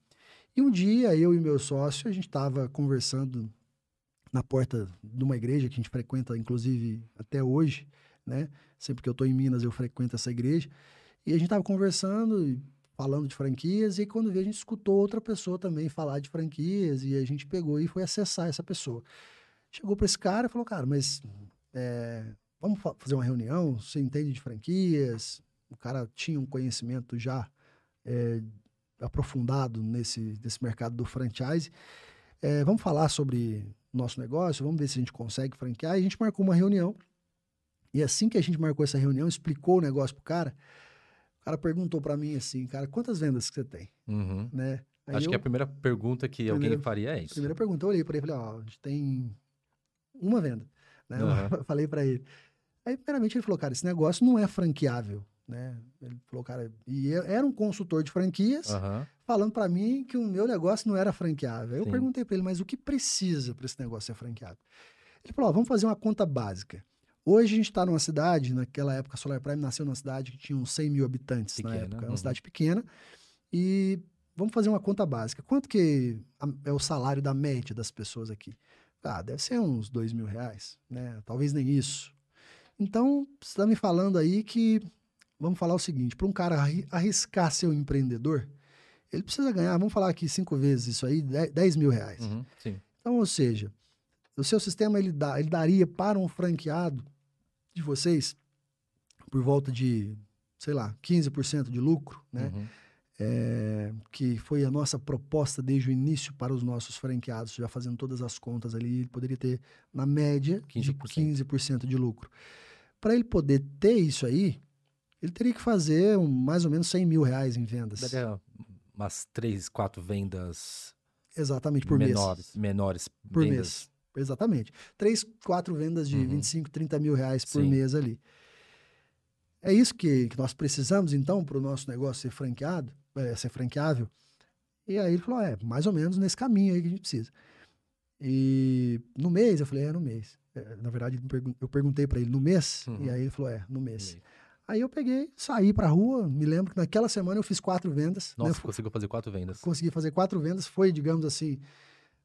E um dia, eu e meu sócio, a gente estava conversando na porta de uma igreja que a gente frequenta, inclusive, até hoje, né? Sempre que eu estou em Minas, eu frequento essa igreja. E a gente estava conversando, falando de franquias, e quando veio, a gente escutou outra pessoa também falar de franquias, e a gente pegou e foi acessar essa pessoa. Chegou para esse cara e falou, cara, mas é, vamos fa- fazer uma reunião, você entende de franquias? O cara tinha um conhecimento já é, aprofundado nesse, nesse mercado do franchise. É, vamos falar sobre nosso negócio, vamos ver se a gente consegue franquear. E a gente marcou uma reunião. E assim que a gente marcou essa reunião, explicou o negócio pro cara, o cara perguntou para mim assim, cara, quantas vendas que você tem? Uhum. Né? Aí Acho eu- que a primeira pergunta que alguém Primeira- faria é isso. Primeira pergunta, eu olhei para ele e falei, ó, a gente tem uma venda, né? Eu falei para ele. Aí, primeiramente, ele falou, cara, esse negócio não é franqueável, né? Ele falou, cara, e eu- era um consultor de franquias Aham. falando para mim que o meu negócio não era franqueável. Aí eu Sim. perguntei para ele, mas o que precisa para esse negócio ser franqueado? Ele falou, ó, vamos fazer uma conta básica. Hoje a gente está numa cidade, naquela época a Solar Prime nasceu numa cidade que tinha uns 100 mil habitantes na Pequena, época, é uhum. uma cidade pequena. E vamos fazer uma conta básica. Quanto que é o salário da média das pessoas aqui? Ah, deve ser uns dois mil reais, né? Talvez nem isso. Então, você está me falando aí que, vamos falar o seguinte, para um cara arri- arriscar ser um empreendedor, ele precisa ganhar, vamos falar aqui cinco vezes isso aí, 10 10 mil reais. Uhum. Sim. Então, ou seja, o seu sistema ele, dá, ele daria para um franqueado de vocês por volta de, sei lá, 15% de lucro, né? Uhum. É, que foi a nossa proposta desde o início para os nossos franqueados, já fazendo todas as contas ali, ele poderia ter, na média, de 15%. 15% de lucro. Para ele poder ter isso aí, ele teria que fazer um, mais ou menos 100 mil reais em vendas. Daria umas três, quatro vendas Exatamente, por mês. menores, menores Por vendas. mês. Exatamente. Três, quatro vendas de Uhum. 25, 30 mil reais por Sim. mês ali. É isso que, que nós precisamos, então, para o nosso negócio ser franqueado, é, ser franqueável. E aí ele falou, é, mais ou menos nesse caminho aí que a gente precisa. E no mês, eu falei, é, no mês. É, na verdade, eu perguntei para ele, no mês? Uhum. E aí ele falou, é, no mês. Meio. Aí eu peguei, saí pra rua, me lembro que naquela semana eu fiz quatro vendas. né? Nossa, Fu- conseguiu fazer quatro vendas. consegui fazer quatro vendas. Foi, digamos assim,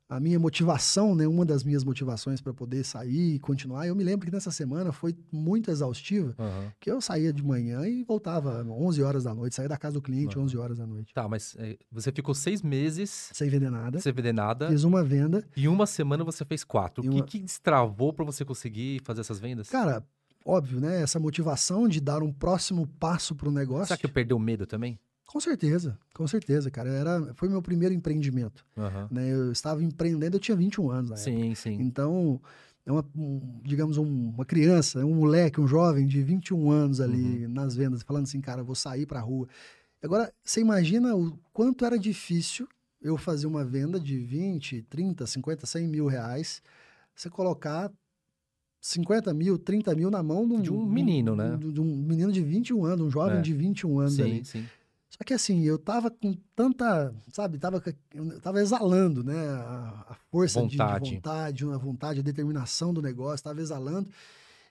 a minha motivação, né, uma das minhas motivações para poder sair e continuar. Eu me lembro que nessa semana foi muito exaustiva, Aham. que eu saía de manhã e voltava 11 horas da noite, saía da casa do cliente Aham. 11 horas da noite, Tá, mas é, você ficou seis meses sem vender nada. sem vender nada Fiz uma venda. e uma semana você fez quatro. E O uma- que, que destravou pra você conseguir fazer essas vendas? Cara, óbvio, né? Essa motivação de dar um próximo passo para o negócio. Será que perdeu o medo também? Com certeza, com certeza, cara. Era, foi meu primeiro empreendimento. Aham. Né? Eu estava empreendendo, eu tinha 21 anos na época. Sim, sim. Então, é uma, um, digamos, um- uma criança, um moleque, um jovem de 21 anos ali Uhum. nas vendas, falando assim, cara, vou sair pra rua. Agora, você imagina o quanto era difícil eu fazer uma venda de 20, 30, 50, 100 mil reais, você colocar 50 mil, 30 mil na mão de um, De um menino, né? De, de um menino de 21 anos, um jovem É. de 21 anos Sim, ali. sim. Só que assim, eu tava com tanta, sabe, tava, tava exalando, né, a, a força de- De, Vontade. vontade, a vontade, a determinação do negócio, tava exalando.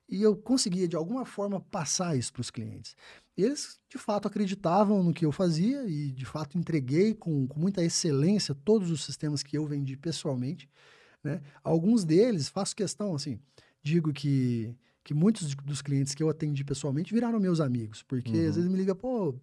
E eu conseguia, de alguma forma, passar isso para os clientes. Eles, de fato, acreditavam no que eu fazia e, de fato, entreguei com, com muita excelência todos os sistemas que eu vendi pessoalmente. Né? Alguns deles, faço questão, assim, digo que, que muitos dos clientes que eu atendi pessoalmente viraram meus amigos, porque Uhum. às vezes me liga, pô,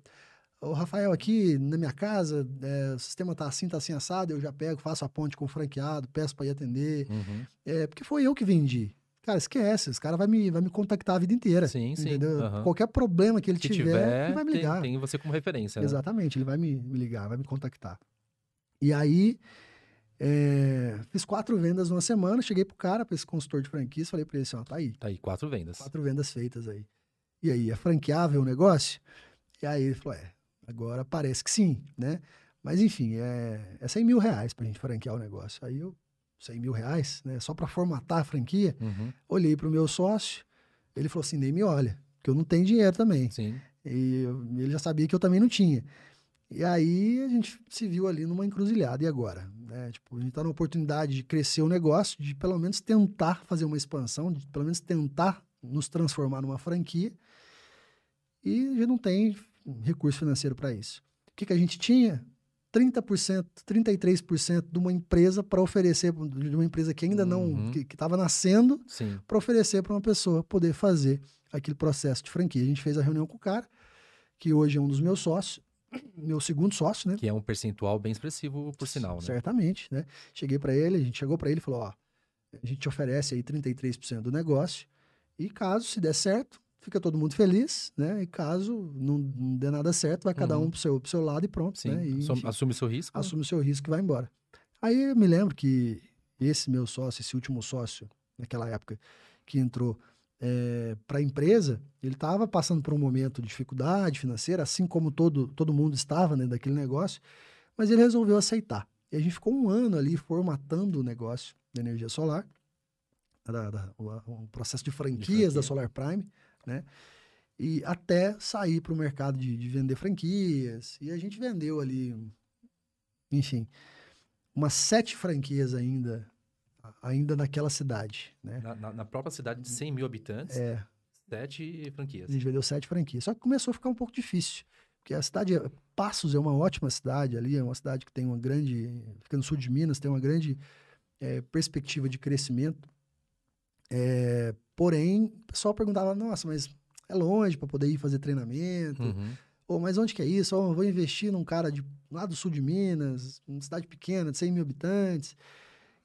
o Rafael aqui na minha casa, é, o sistema tá assim, tá assim assado, eu já pego, faço a ponte com o franqueado, peço para ir atender, Uhum. é, porque foi eu que vendi. Cara, esquece, esse cara vai me, vai me contactar a vida inteira. Sim, sim. Entendeu? aham. Qualquer problema que ele que tiver, tiver, ele vai me tem, ligar. tem você como referência, né? Exatamente, ele vai me, me ligar, vai me contactar. E aí, é, fiz quatro vendas numa semana, cheguei pro cara, pra esse consultor de franquias, falei pra ele assim, ó, tá aí, Tá aí, quatro vendas. quatro vendas feitas aí. E aí, é franqueável o negócio? E aí ele falou, é, agora parece que sim, né? Mas enfim, é, é 100 mil reais pra gente franquear o negócio. Aí eu, 100 mil reais, né? Só pra formatar a franquia, Uhum. olhei pro meu sócio, ele falou assim, nem me olha, que eu não tenho dinheiro também. Sim. E eu- ele já sabia que eu também não tinha. E aí a gente se viu ali numa encruzilhada. E agora? né? tipo, a gente está na oportunidade de crescer o negócio, de pelo menos tentar fazer uma expansão, de pelo menos tentar nos transformar numa franquia. E a gente não tem recurso financeiro para isso. O que, que a gente tinha? 30%, 33% de uma empresa para oferecer, de uma empresa que ainda não, Uhum. que estava nascendo, para oferecer para uma pessoa poder fazer aquele processo de franquia. A gente fez a reunião com o cara, que hoje é um dos meus sócios, meu segundo sócio, né? Que é um percentual bem expressivo, por sinal, né? Certamente, né? Cheguei para ele, a gente chegou para ele e falou, ó, a gente te oferece aí 33% do negócio e caso se der certo, fica todo mundo feliz, né? E caso não, não der nada certo, vai cada Uhum. um pro seu, pro seu lado e pronto, Sim. né? E, enfim, assume o seu risco. assume o seu risco e vai embora. Aí eu me lembro que esse meu sócio, esse último sócio, naquela época, que entrou para a empresa, ele estava passando por um momento de dificuldade financeira, assim como todo, todo mundo estava né, daquele negócio, mas ele resolveu aceitar. E a gente ficou um ano ali formatando o negócio da energia solar, da, da- o, o processo de franquias da franquia. Solar Prime, né? E até sair para o mercado de, de vender franquias. E a gente vendeu ali, enfim, umas sete franquias ainda, ainda naquela cidade, né? Na, na- na própria cidade de 100 mil habitantes, É, sete franquias. a gente vendeu sete franquias. Só que começou a ficar um pouco difícil. Porque a cidade, Passos é uma ótima cidade ali, é uma cidade que tem uma grande, fica no sul de Minas, tem uma grande eh, perspectiva de crescimento. Eh, porém, o pessoal perguntava, nossa, mas é longe para poder ir fazer treinamento. Uhum. Ou, mas onde que é isso? Ou, eu vou investir num cara de, lá do sul de Minas, uma cidade pequena, de 100 mil habitantes.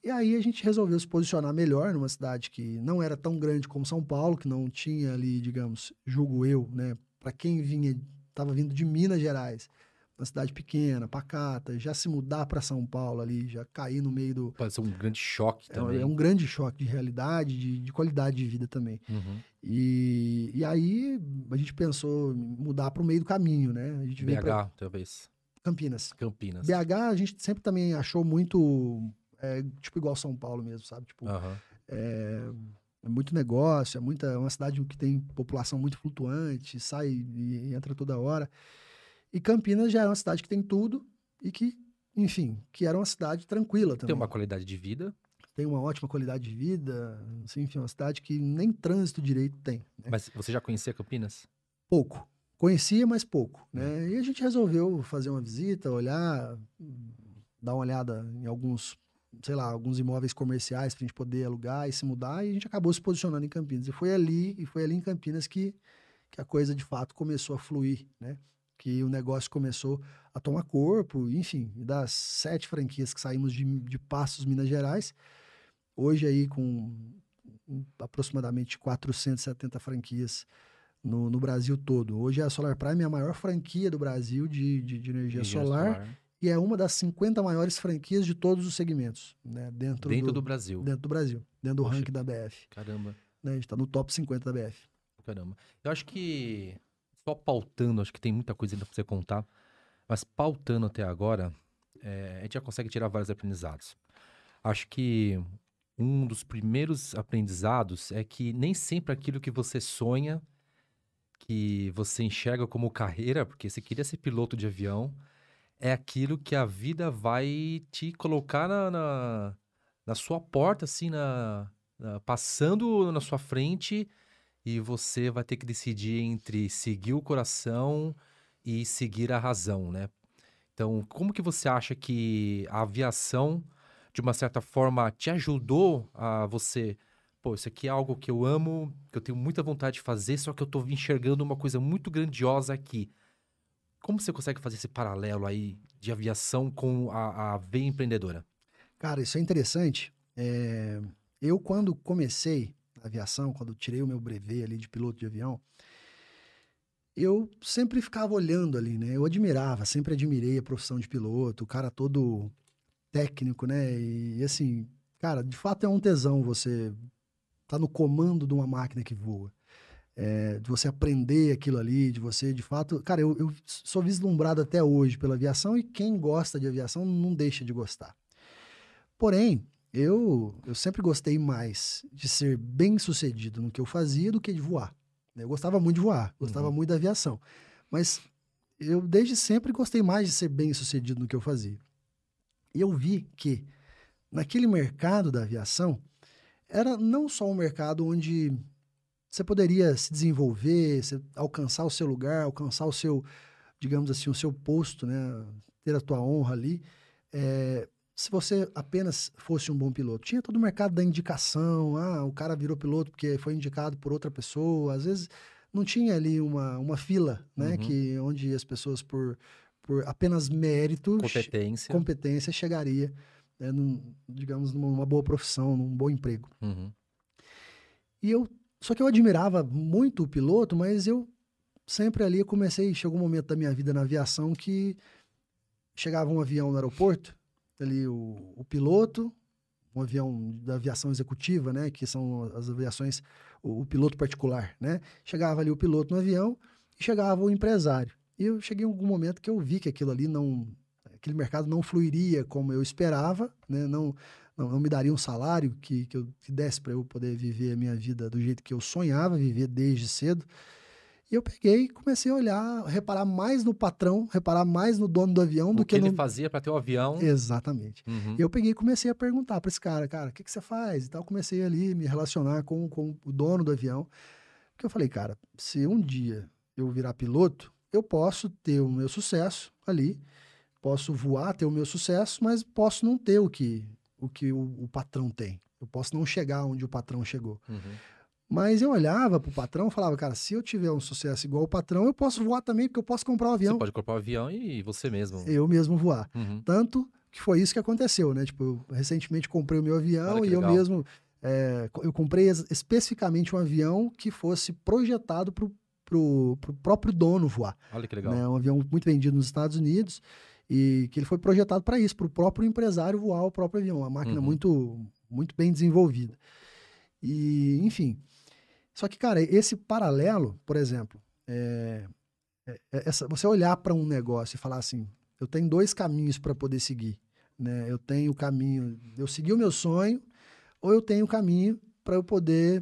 E aí a gente resolveu se posicionar melhor numa cidade que não era tão grande como São Paulo, que não tinha ali, digamos, julgo eu, né? Para quem vinha, estava vindo de Minas Gerais, uma cidade pequena, pacata, já se mudar para São Paulo ali, já cair no meio do. Pode ser um grande choque É, também. é um grande choque de realidade, de, de qualidade de vida também. Uhum. E, e aí a gente pensou em mudar para o meio do caminho, né? A gente BH, para talvez. Campinas. Campinas. BH a gente sempre também achou muito, é, tipo igual São Paulo mesmo, sabe? Tipo, Aham. é, é muito negócio, é muita, é uma cidade que tem população muito flutuante, sai e entra toda hora. E Campinas já é uma cidade que tem tudo e que, enfim, que era uma cidade tranquila também. Tem uma qualidade de vida, Tem uma ótima qualidade de vida, assim, enfim, uma cidade que nem trânsito direito tem. né? mas você já conhecia Campinas? Pouco. Conhecia, mas pouco, né? E a gente resolveu fazer uma visita, olhar, hum, dar uma olhada em alguns sei lá, alguns imóveis comerciais para a gente poder alugar e se mudar, e a gente acabou se posicionando em Campinas. E foi ali, e foi ali em Campinas que, que a coisa de fato começou a fluir, né? Que o negócio começou a tomar corpo, enfim, das sete franquias que saímos de, de Passos, Minas Gerais, hoje aí com aproximadamente 470 franquias no, no, Brasil todo. Hoje a Solar Prime é a maior franquia do Brasil de, de, de energia, energia solar, solar, e é uma das 50 maiores franquias de todos os segmentos, né? Dentro, dentro do, do Brasil. Dentro do Brasil, dentro do Poxa, ranking da BF. Caramba. Né? A gente está no top 50 da BF. Caramba. Eu acho que, só pautando, acho que tem muita coisa ainda para você contar, mas pautando até agora, é, a gente já consegue tirar vários aprendizados. Acho que um dos primeiros aprendizados é que nem sempre aquilo que você sonha, que você enxerga como carreira, porque você queria ser piloto de avião, é aquilo que a vida vai te colocar na, na, na sua porta, assim, na, na, passando na sua frente, e você vai ter que decidir entre seguir o coração e seguir a razão, né? Então, como que você acha que a aviação, de uma certa forma, te ajudou a você pô, isso aqui é algo que eu amo, que eu tenho muita vontade de fazer, só que eu tô enxergando uma coisa muito grandiosa aqui. Como você consegue fazer esse paralelo aí de aviação com a, a veia empreendedora? Cara, isso é interessante. É... Eu, quando comecei a aviação, quando tirei o meu brevet ali de piloto de avião, eu sempre ficava olhando ali, né? Eu admirava, sempre admirei a profissão de piloto, o cara todo técnico, né? E assim, cara, de fato é um tesão você tá no comando de uma máquina que voa é, de você aprender aquilo ali, de você, de fato. Cara, eu, eu sou vislumbrado até hoje pela aviação e quem gosta de aviação não deixa de gostar. Porém, eu, eu sempre gostei mais de ser bem sucedido no que eu fazia do que de voar. Eu gostava muito de voar, gostava uhum. muito da aviação. Mas eu desde sempre gostei mais de ser bem sucedido no que eu fazia. E eu vi que naquele mercado da aviação era não só um mercado onde você poderia se desenvolver, alcançar o seu lugar, alcançar o seu, digamos assim, o seu posto, né? ter a tua honra ali. É, se você apenas fosse um bom piloto. Tinha todo o mercado da indicação, ah, o cara virou piloto porque foi indicado por outra pessoa. Às vezes não tinha ali uma, uma fila, né? Uhum. Que, onde as pessoas, por, por apenas mérito, competência, competência chegaria, né, num, digamos, numa boa profissão, num bom emprego. Uhum. E eu só que eu admirava muito o piloto, mas eu sempre ali comecei, chegou um momento da minha vida na aviação que chegava um avião no aeroporto, ali o, o piloto, um avião da aviação executiva, né, que são as aviações, o, o, piloto particular, né? Chegava ali o piloto no avião e chegava o empresário. E eu cheguei em algum momento que eu vi que aquilo ali não, aquele mercado não fluiria como eu esperava, né? Não, não, não me daria um salário que, que, eu, que desse para eu poder viver a minha vida do jeito que eu sonhava viver desde cedo. E eu peguei e comecei a olhar, reparar mais no patrão, reparar mais no dono do avião o do que, que ele no... fazia para ter o avião. Exatamente. Uhum. E eu peguei e comecei a perguntar para esse cara, cara, o que, que você faz? E tal, comecei ali me relacionar com, com o dono do avião. Porque eu falei, cara, se um dia eu virar piloto, eu posso ter o meu sucesso ali, posso voar, ter o meu sucesso, mas posso não ter o que o que o, o, patrão tem. Eu posso não chegar onde o patrão chegou. Uhum. Mas eu olhava pro patrão e falava, cara, se eu tiver um sucesso igual o patrão, eu posso voar também, porque eu posso comprar um avião. Você pode comprar um avião e você mesmo. Eu mesmo voar. Uhum. Tanto que foi isso que aconteceu, né? Tipo, eu recentemente comprei o meu avião e eu mesmo. É, eu comprei especificamente um avião que fosse projetado pro, pro, pro próprio dono voar. Olha que legal. Né? Um avião muito vendido nos Estados Unidos. E que ele foi projetado para isso, para o próprio empresário voar o próprio avião. Uma máquina uhum. muito, muito bem desenvolvida. E, enfim. Só que, cara, esse paralelo, por exemplo, é, é, é essa, você olhar para um negócio e falar assim: eu tenho dois caminhos para poder seguir. Né? Eu tenho o caminho, eu seguir o meu sonho, ou eu tenho o caminho para eu poder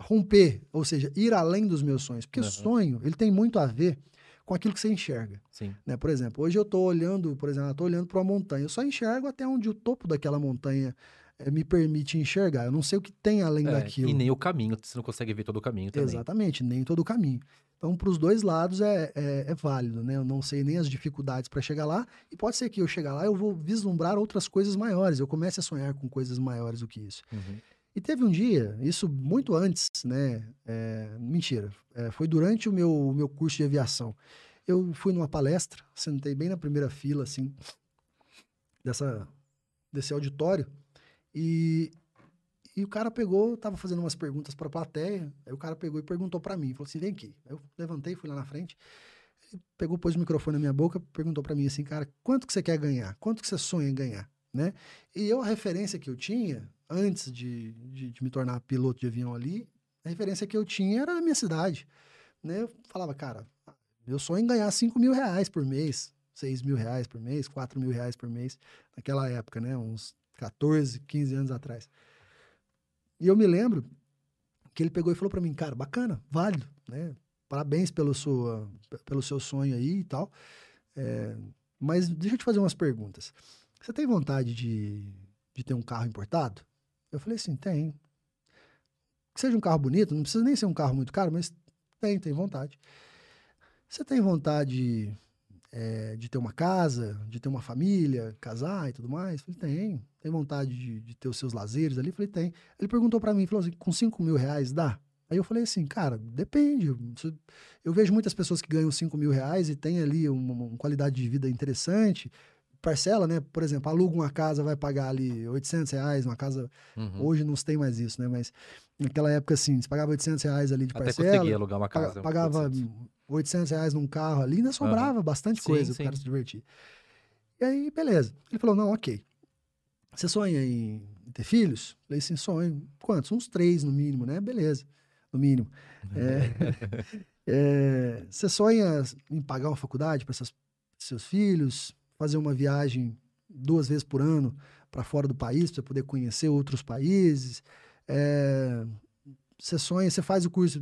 romper, ou seja, ir além dos meus sonhos. Porque uhum. sonho, ele tem muito a ver com aquilo que você enxerga. Sim. Né? Por exemplo, hoje eu estou olhando, por exemplo, estou olhando para uma montanha, eu só enxergo até onde o topo daquela montanha é, me permite enxergar. Eu não sei o que tem além é, daquilo. E nem o caminho, você não consegue ver todo o caminho também. Exatamente, nem todo o caminho. Então, para os dois lados é, é, é, válido, né? Eu não sei nem as dificuldades para chegar lá, e pode ser que eu chegar lá eu vou vislumbrar outras coisas maiores, eu comece a sonhar com coisas maiores do que isso. Uhum. E teve um dia, isso muito antes, né? É, mentira, é, foi durante o meu, meu curso de aviação. Eu fui numa palestra, sentei bem na primeira fila, assim, dessa, desse auditório, e, e o cara pegou, tava fazendo umas perguntas para a plateia, aí o cara pegou e perguntou para mim, falou assim, vem aqui. Eu levantei, fui lá na frente, pegou, pôs o microfone na minha boca, perguntou para mim assim, cara, quanto que você quer ganhar? Quanto que você sonha em ganhar? Né? E eu, a referência que eu tinha antes de, de, de, me tornar piloto de avião ali, a referência que eu tinha era da minha cidade. Né? Eu falava, cara, meu sonho é ganhar 5 mil reais por mês, 6 mil reais por mês, 4 mil reais por mês, naquela época, né? Uns 14, 15 anos atrás. E eu me lembro que ele pegou e falou para mim, cara, bacana, válido, né? Parabéns pelo, sua, pelo seu sonho aí e tal. É, mas deixa eu te fazer umas perguntas. Você tem vontade de, de ter um carro importado? Eu falei assim, tem. Que seja um carro bonito, não precisa nem ser um carro muito caro, mas tem, tem vontade. Você tem vontade é, de ter uma casa, de ter uma família, casar e tudo mais? Eu falei, tem. Tem vontade de, de ter os seus lazeres ali? Eu falei, tem. Ele perguntou para mim, falou assim, com 5 mil reais dá? Aí eu falei assim, cara, depende. Eu vejo muitas pessoas que ganham 5 mil reais e tem ali uma, uma qualidade de vida interessante, parcela, né? Por exemplo, aluga uma casa, vai pagar ali 800 reais, uma casa... Uhum. Hoje não tem mais isso, né? Mas naquela época, assim, você pagava 800 reais ali de Até parcela. Até conseguia alugar uma casa. Pagava 800, reais num carro ali, ainda sobrava uhum. bastante sim, coisa para se divertir. E aí, beleza. Ele falou, não, ok. Você sonha em ter filhos? Eu falei assim, sonho. Quantos? Uns três, no mínimo, né? Beleza, no mínimo. É, é, você sonha em pagar uma faculdade para seus filhos? Fazer uma viagem duas vezes por ano para fora do país, para poder conhecer outros países. É, você sonha, você faz o curso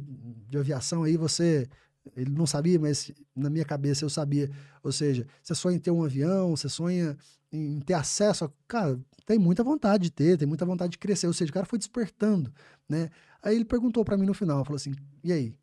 de aviação aí, você. Ele não sabia, mas na minha cabeça eu sabia. Ou seja, você sonha em ter um avião, você sonha em ter acesso a. Cara, tem muita vontade de ter, tem muita vontade de crescer. Ou seja, o cara foi despertando, né? Aí ele perguntou para mim no final, falou assim: e aí,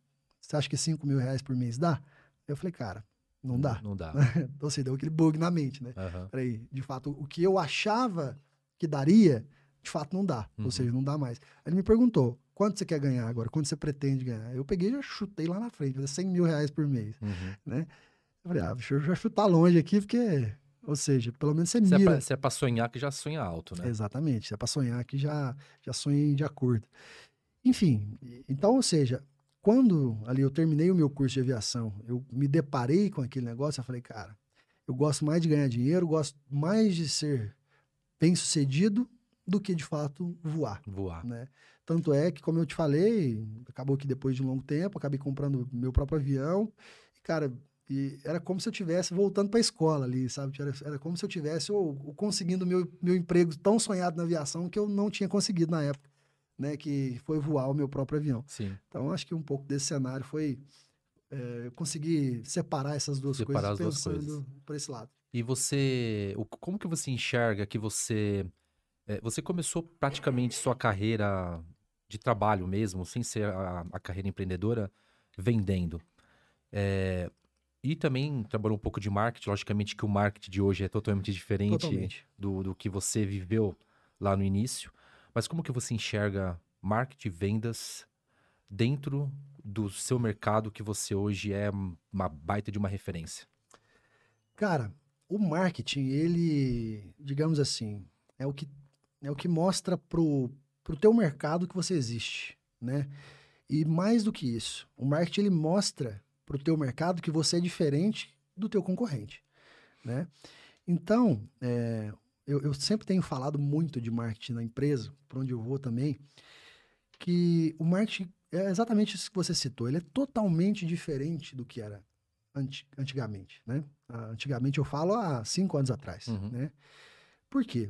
você acha que 5 mil reais por mês dá? Eu falei, cara, não dá. Não dá. então, assim, deu aquele bug na mente, né? Uhum. Peraí, de fato, o que eu achava que daria, de fato não dá. Uhum. Ou seja, não dá mais. Ele me perguntou, quanto você quer ganhar agora? Quanto você pretende ganhar? Eu peguei e já chutei lá na frente, 100 mil reais por mês, uhum. né? Eu falei, ah, deixa eu já chutar longe aqui, porque... Ou seja, pelo menos você mira. Se é, pra, se é pra sonhar, que já sonha alto, né? Exatamente. Se é pra sonhar, que já, já sonha de acordo. Enfim, então, ou seja, quando ali eu terminei o meu curso de aviação, eu me deparei com aquele negócio, eu falei, cara, eu gosto mais de ganhar dinheiro, gosto mais de ser bem sucedido do que de fato voar. Voar. Né? Tanto é que, como eu te falei, acabou que depois de um longo tempo, acabei comprando meu próprio avião. E, cara, e era como se eu tivesse voltando para a escola ali, sabe? Era, era como se eu tivesse ou, ou conseguindo meu, meu emprego tão sonhado na aviação que eu não tinha conseguido na época né, que foi voar o meu próprio avião. Sim. Então, acho que um pouco desse cenário foi é, conseguir separar essas duas separar coisas, as duas coisas. por esse lado. E você, como que você enxerga que você, é, você começou praticamente sua carreira de trabalho mesmo, sem ser a, a carreira empreendedora, vendendo. É, e também trabalhou um pouco de marketing. Logicamente que o marketing de hoje é totalmente diferente totalmente. Do, do que você viveu lá no início. Mas como que você enxerga marketing e vendas dentro do seu mercado que você hoje é uma baita de uma referência? Cara, o marketing, ele, digamos assim, é o que, é o que mostra pro, pro teu mercado que você existe, né? E mais do que isso, o marketing ele mostra pro teu mercado que você é diferente do teu concorrente, né? Então, é, eu, eu sempre tenho falado muito de marketing na empresa, por onde eu vou também, que o marketing é exatamente isso que você citou. Ele é totalmente diferente do que era antigamente, né? Antigamente eu falo há cinco anos atrás, uhum. né? Por quê?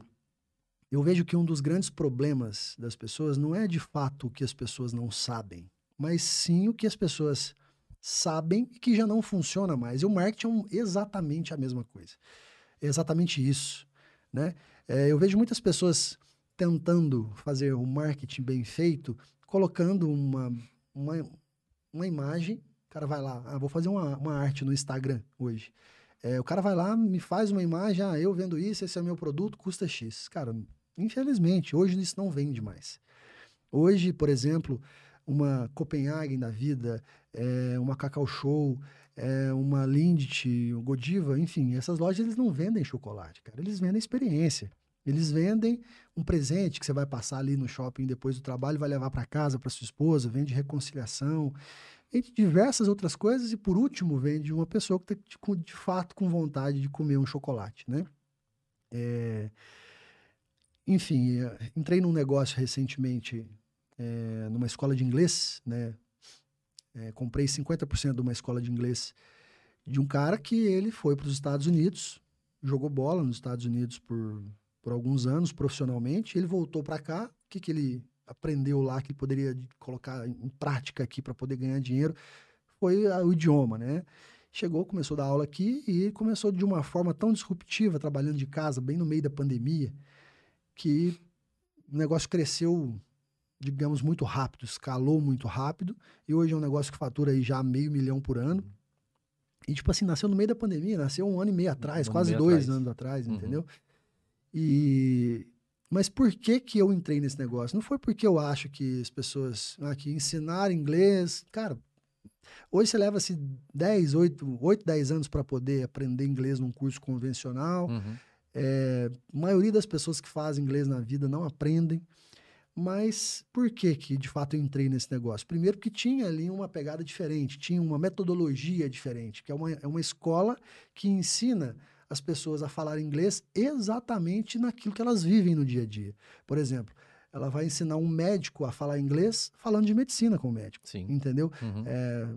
Eu vejo que um dos grandes problemas das pessoas não é de fato o que as pessoas não sabem, mas sim o que as pessoas sabem e que já não funciona mais. E o marketing é exatamente a mesma coisa. É exatamente isso. Né? É, eu vejo muitas pessoas tentando fazer o um marketing bem feito, colocando uma, uma, uma imagem O cara vai lá, ah, vou fazer uma, uma arte no Instagram hoje. É, o cara vai lá, me faz uma imagem, ah, eu vendo isso, esse é meu produto, custa X. Cara, infelizmente, hoje isso não vende mais. Hoje, por exemplo, uma Copenhagen da vida, é, uma Cacau Show, é, uma Lindt, Godiva, enfim, essas lojas eles não vendem chocolate, cara, eles vendem experiência. Eles vendem um presente que você vai passar ali no shopping depois do trabalho, vai levar para casa para sua esposa, vende reconciliação, vende diversas outras coisas e por último vende uma pessoa que está de, de, fato com vontade de comer um chocolate, né? É... Enfim, entrei num negócio recentemente é, numa escola de inglês, né? É, comprei 50% de uma escola de inglês de um cara que ele foi para os Estados Unidos, jogou bola nos Estados Unidos por, por alguns anos profissionalmente, ele voltou para cá, o que, que ele aprendeu lá que ele poderia colocar em prática aqui para poder ganhar dinheiro foi o idioma, né? Chegou, começou a dar aula aqui e começou de uma forma tão disruptiva, trabalhando de casa, bem no meio da pandemia, que o negócio cresceu, digamos, muito rápido, escalou muito rápido, e hoje é um negócio que fatura aí já meio milhão por ano. E, tipo assim, nasceu no meio da pandemia, nasceu um ano e meio atrás, um quase dois atrás. anos atrás, uhum. entendeu? E, mas por que que eu entrei nesse negócio? Não foi porque eu acho que as pessoas aqui ah, ensinar inglês, cara, hoje você leva-se 10, 8, 8, 10 anos para poder aprender inglês num curso convencional. Uhum. É, a maioria das pessoas que fazem inglês na vida não aprendem. Mas por que que de fato eu entrei nesse negócio? Primeiro que tinha ali uma pegada diferente, tinha uma metodologia diferente, que é uma, é uma escola que ensina as pessoas a falar inglês exatamente naquilo que elas vivem no dia a dia. Por exemplo, ela vai ensinar um médico a falar inglês falando de medicina com o médico. Sim. Entendeu? Uhum. É,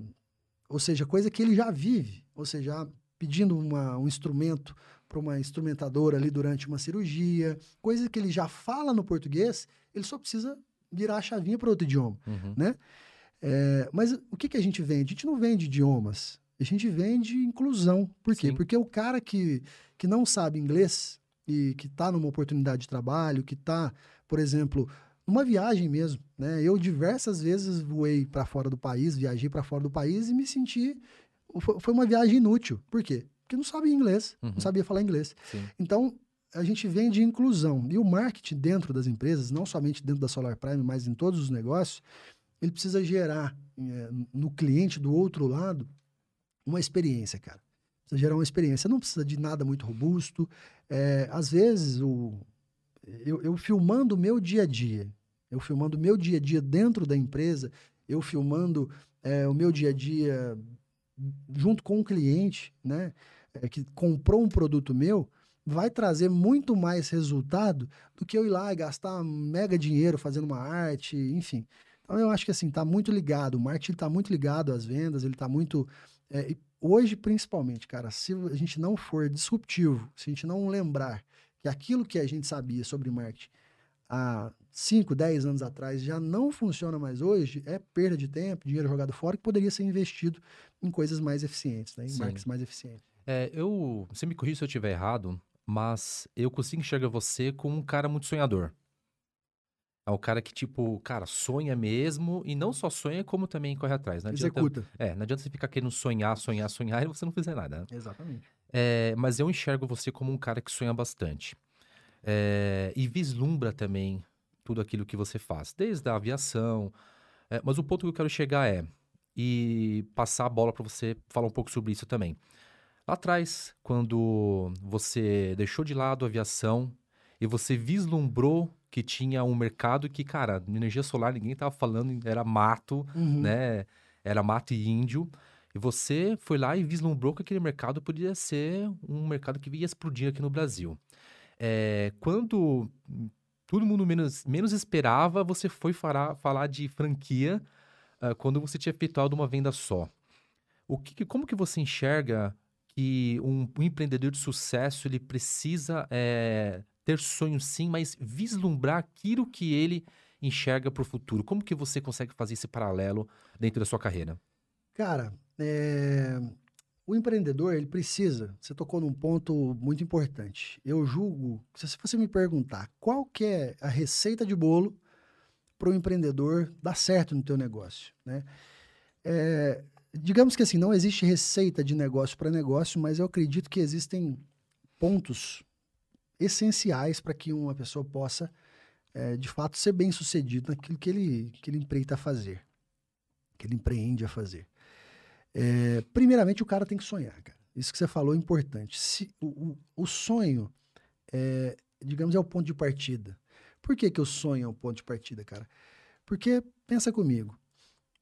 ou seja, coisa que ele já vive. Ou seja, pedindo uma, um instrumento para uma instrumentadora ali durante uma cirurgia, coisa que ele já fala no português, ele só precisa virar a chavinha para outro idioma, uhum. né? É, mas o que, que a gente vende? A gente não vende idiomas. A gente vende inclusão. Por quê? Sim. Porque o cara que, que não sabe inglês e que está numa oportunidade de trabalho, que está, por exemplo, numa viagem mesmo, né? Eu diversas vezes voei para fora do país, viajei para fora do país e me senti foi uma viagem inútil. Por quê? Porque não sabia inglês, uhum. não sabia falar inglês. Sim. Então, a gente vende inclusão. E o marketing dentro das empresas, não somente dentro da Solar Prime, mas em todos os negócios, ele precisa gerar é, no cliente do outro lado uma experiência, cara. Precisa gerar uma experiência. Não precisa de nada muito robusto. É, às vezes, o, eu, eu filmando o meu dia a dia, eu filmando o meu dia a dia dentro da empresa, eu filmando é, o meu dia a dia junto com o cliente, né, é, que comprou um produto meu, vai trazer muito mais resultado do que eu ir lá e gastar mega dinheiro fazendo uma arte, enfim. Então eu acho que assim, tá muito ligado, o marketing está muito ligado às vendas, ele está muito é, hoje, principalmente, cara, se a gente não for disruptivo, se a gente não lembrar que aquilo que a gente sabia sobre marketing há 5, 10 anos atrás já não funciona mais hoje, é perda de tempo, dinheiro jogado fora, que poderia ser investido em coisas mais eficientes, né? em Sim. marketing mais eficientes. É, eu, você me corrija se eu estiver errado, mas eu consigo enxergar você como um cara muito sonhador. É o cara que, tipo, cara, sonha mesmo e não só sonha, como também corre atrás. Não adianta, Executa. É, não adianta você ficar querendo sonhar, sonhar, sonhar e você não fizer nada. Né? Exatamente. É, mas eu enxergo você como um cara que sonha bastante. É, e vislumbra também tudo aquilo que você faz, desde a aviação. É, mas o ponto que eu quero chegar é, e passar a bola para você falar um pouco sobre isso também. Lá atrás, quando você deixou de lado a aviação e você vislumbrou que tinha um mercado que, cara, energia solar ninguém tava falando, era mato, uhum. né? Era mato e índio. E você foi lá e vislumbrou que aquele mercado podia ser um mercado que ia explodir aqui no Brasil. É, quando todo mundo menos, menos esperava, você foi falar, falar de franquia uh, quando você tinha efetuado uma venda só. O que, como que você enxerga que um, um empreendedor de sucesso ele precisa é, ter sonhos sim, mas vislumbrar aquilo que ele enxerga para o futuro. Como que você consegue fazer esse paralelo dentro da sua carreira? Cara, é... o empreendedor, ele precisa, você tocou num ponto muito importante. Eu julgo, se você me perguntar qual que é a receita de bolo para o empreendedor dar certo no teu negócio, né? É... digamos que assim, não existe receita de negócio para negócio, mas eu acredito que existem pontos essenciais para que uma pessoa possa, é, de fato, ser bem sucedido naquilo que ele, que ele empreita a fazer, que ele empreende a fazer. É, primeiramente, o cara tem que sonhar, cara. Isso que você falou é importante. Se, o, o, o sonho, é, digamos, é o ponto de partida. Por que, que o sonho é o ponto de partida, cara? Porque, pensa comigo,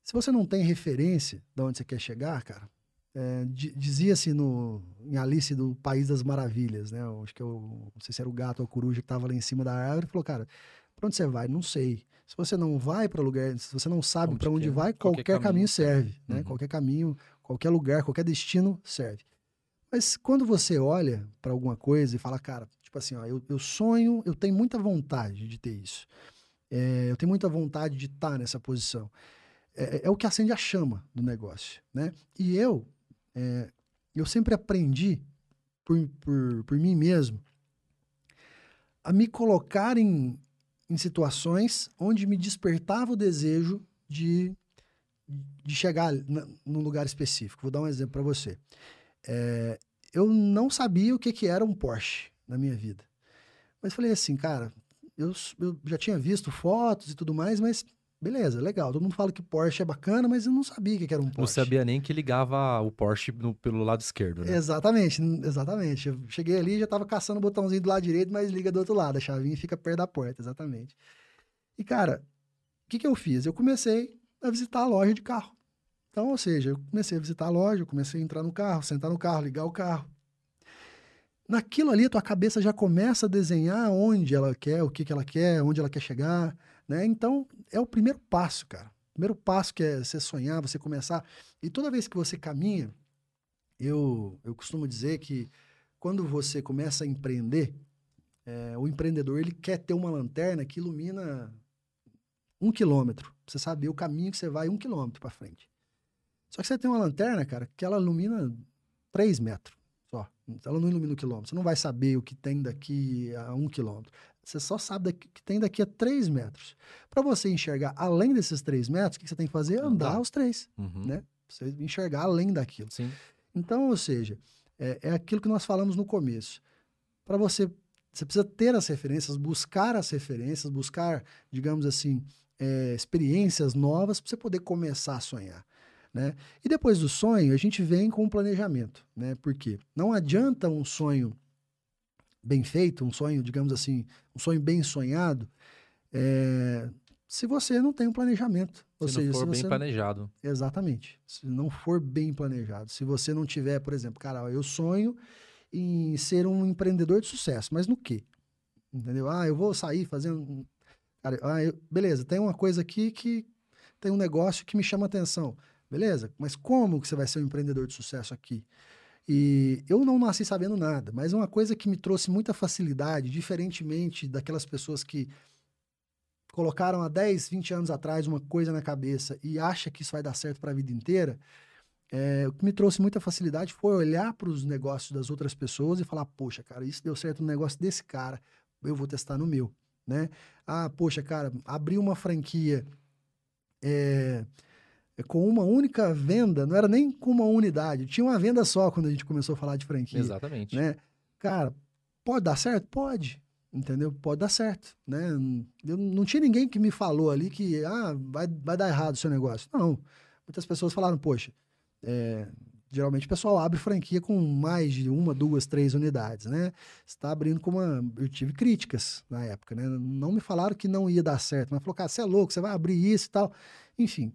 se você não tem referência de onde você quer chegar, cara, é, dizia-se no em Alice do País das Maravilhas, né? acho que eu não sei se era o gato ou a coruja que estava lá em cima da árvore, falou, cara, para onde você vai? Não sei. Se você não vai para lugar, se você não sabe para onde vai, qualquer, qualquer caminho, caminho, serve, né? Uhum. Qualquer caminho, qualquer lugar, qualquer destino serve. Mas quando você olha para alguma coisa e fala, cara, tipo assim, ó, eu, eu sonho, eu tenho muita vontade de ter isso. É, eu tenho muita vontade de estar tá nessa posição. É, é, é, o que acende a chama do negócio, né? E eu, é, eu sempre aprendi por, por, por mim mesmo a me colocar em, em situações onde me despertava o desejo de, de chegar na, num lugar específico. Vou dar um exemplo para você. É, eu não sabia o que, que era um Porsche na minha vida. Mas falei assim, cara, eu, eu já tinha visto fotos e tudo mais, mas beleza, legal. Todo mundo fala que Porsche é bacana, mas eu não sabia que era um Porsche. Não sabia nem que ligava o Porsche no, pelo lado esquerdo, né? Exatamente, exatamente. Eu cheguei ali e já tava caçando o botãozinho do lado direito, mas liga do outro lado. A chavinha fica perto da porta, exatamente. E, cara, o que, que eu fiz? Eu comecei a visitar a loja de carro. Então, ou seja, eu comecei a visitar a loja, eu comecei a entrar no carro, sentar no carro, ligar o carro. Naquilo ali, a tua cabeça já começa a desenhar onde ela quer, o que, que ela quer, onde ela quer chegar, né? Então, é o primeiro passo, cara. O primeiro passo que é você sonhar, você começar. E toda vez que você caminha, eu, eu costumo dizer que quando você começa a empreender, é, o empreendedor ele quer ter uma lanterna que ilumina um quilômetro. Você saber o caminho que você vai um quilômetro para frente. Só que você tem uma lanterna, cara, que ela ilumina 3 metros só. Ela não ilumina um quilômetro. Você não vai saber o que tem daqui a um quilômetro. Você só sabe que tem daqui a 3 metros. Para você enxergar além desses 3 metros, o que você tem que fazer? Andar, Andar. os três, uhum. né? Você enxergar além daquilo. Sim. Então, ou seja, é, é aquilo que nós falamos no começo. Para você, você precisa ter as referências, buscar as referências, buscar, digamos assim, é, experiências novas para você poder começar a sonhar. Né? E depois do sonho, a gente vem com o planejamento, né? Porque não adianta um sonho bem feito, um sonho, digamos assim, um sonho bem sonhado, é, se você não tem um planejamento. Ou se seja, não for se bem não... planejado. Exatamente. Se não for bem planejado. Se você não tiver, por exemplo, cara, eu sonho em ser um empreendedor de sucesso, mas no quê? Entendeu? Ah, eu vou sair fazendo. Cara, ah, eu... beleza, tem uma coisa aqui que tem um negócio que me chama atenção. Beleza? Mas como que você vai ser um empreendedor de sucesso aqui? E eu não nasci sabendo nada, mas uma coisa que me trouxe muita facilidade, diferentemente daquelas pessoas que colocaram há 10, 20 anos atrás uma coisa na cabeça e acha que isso vai dar certo para a vida inteira, é, o que me trouxe muita facilidade foi olhar para os negócios das outras pessoas e falar: poxa, cara, isso deu certo no negócio desse cara, eu vou testar no meu, né? Ah, poxa, cara, abrir uma franquia. É, é com uma única venda, não era nem com uma unidade, tinha uma venda só quando a gente começou a falar de franquia. Exatamente. Né? Cara, pode dar certo? Pode. Entendeu? Pode dar certo, né? Eu, não tinha ninguém que me falou ali que ah, vai, vai dar errado o seu negócio. Não. Muitas pessoas falaram, poxa, é, geralmente o pessoal abre franquia com mais de uma, duas, três unidades, né? está abrindo com uma. Eu tive críticas na época, né? Não me falaram que não ia dar certo, mas falou, cara, você é louco, você vai abrir isso e tal. Enfim,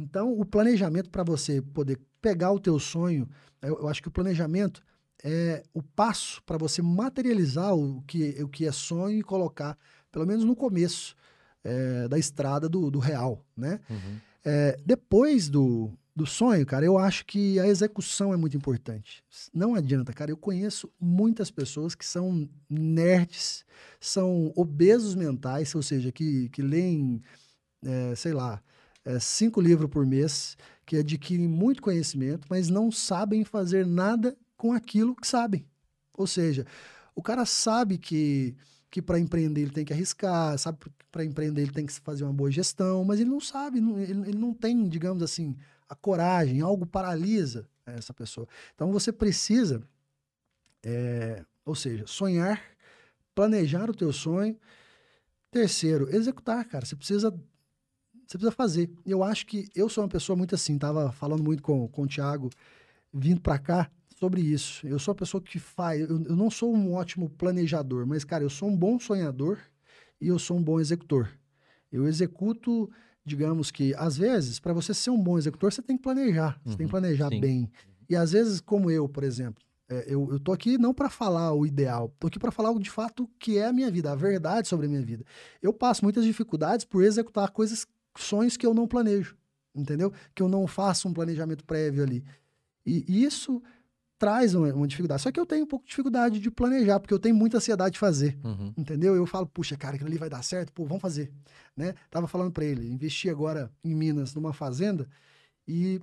então, o planejamento para você poder pegar o teu sonho, eu, eu, acho que o planejamento é o passo para você materializar o que, o que é sonho e colocar, pelo menos no começo é, da estrada do, do real, né? Uhum. É, depois do, do sonho, cara, eu acho que a execução é muito importante. Não adianta, cara. Eu conheço muitas pessoas que são nerds, são obesos mentais, ou seja, que, que leem, é, sei lá, é, cinco livros por mês, que adquirem muito conhecimento, mas não sabem fazer nada com aquilo que sabem. Ou seja, o cara sabe que, que para empreender ele tem que arriscar, sabe que para empreender ele tem que fazer uma boa gestão, mas ele não sabe, não, ele, ele não tem, digamos assim, a coragem, algo paralisa essa pessoa. Então você precisa, é, ou seja, sonhar, planejar o teu sonho. Terceiro, executar, cara. Você precisa, você precisa fazer. Eu acho que eu sou uma pessoa muito assim. Tava falando muito com, com o Thiago vindo para cá sobre isso. Eu sou uma pessoa que faz. Eu, eu não sou um ótimo planejador, mas cara, eu sou um bom sonhador e eu sou um bom executor. Eu executo digamos que, às vezes, para você ser um bom executor, você tem que planejar, você tem que uhum. planejar sim. bem. E às vezes, como eu, por exemplo, é, eu, eu tô aqui não para falar o ideal, tô aqui para falar o de fato que é a minha vida, a verdade sobre a minha vida. Eu passo muitas dificuldades por executar coisas, sonhos que eu não planejo, entendeu? Que eu não faço um planejamento prévio ali. E isso traz uma, uma, dificuldade. Só que eu tenho um pouco de dificuldade de planejar, porque eu tenho muita ansiedade de fazer, uhum. entendeu? Eu falo, puxa, cara, aquilo ali vai dar certo, pô, vamos fazer, né? Tava falando para ele, investi agora em Minas, numa fazenda, e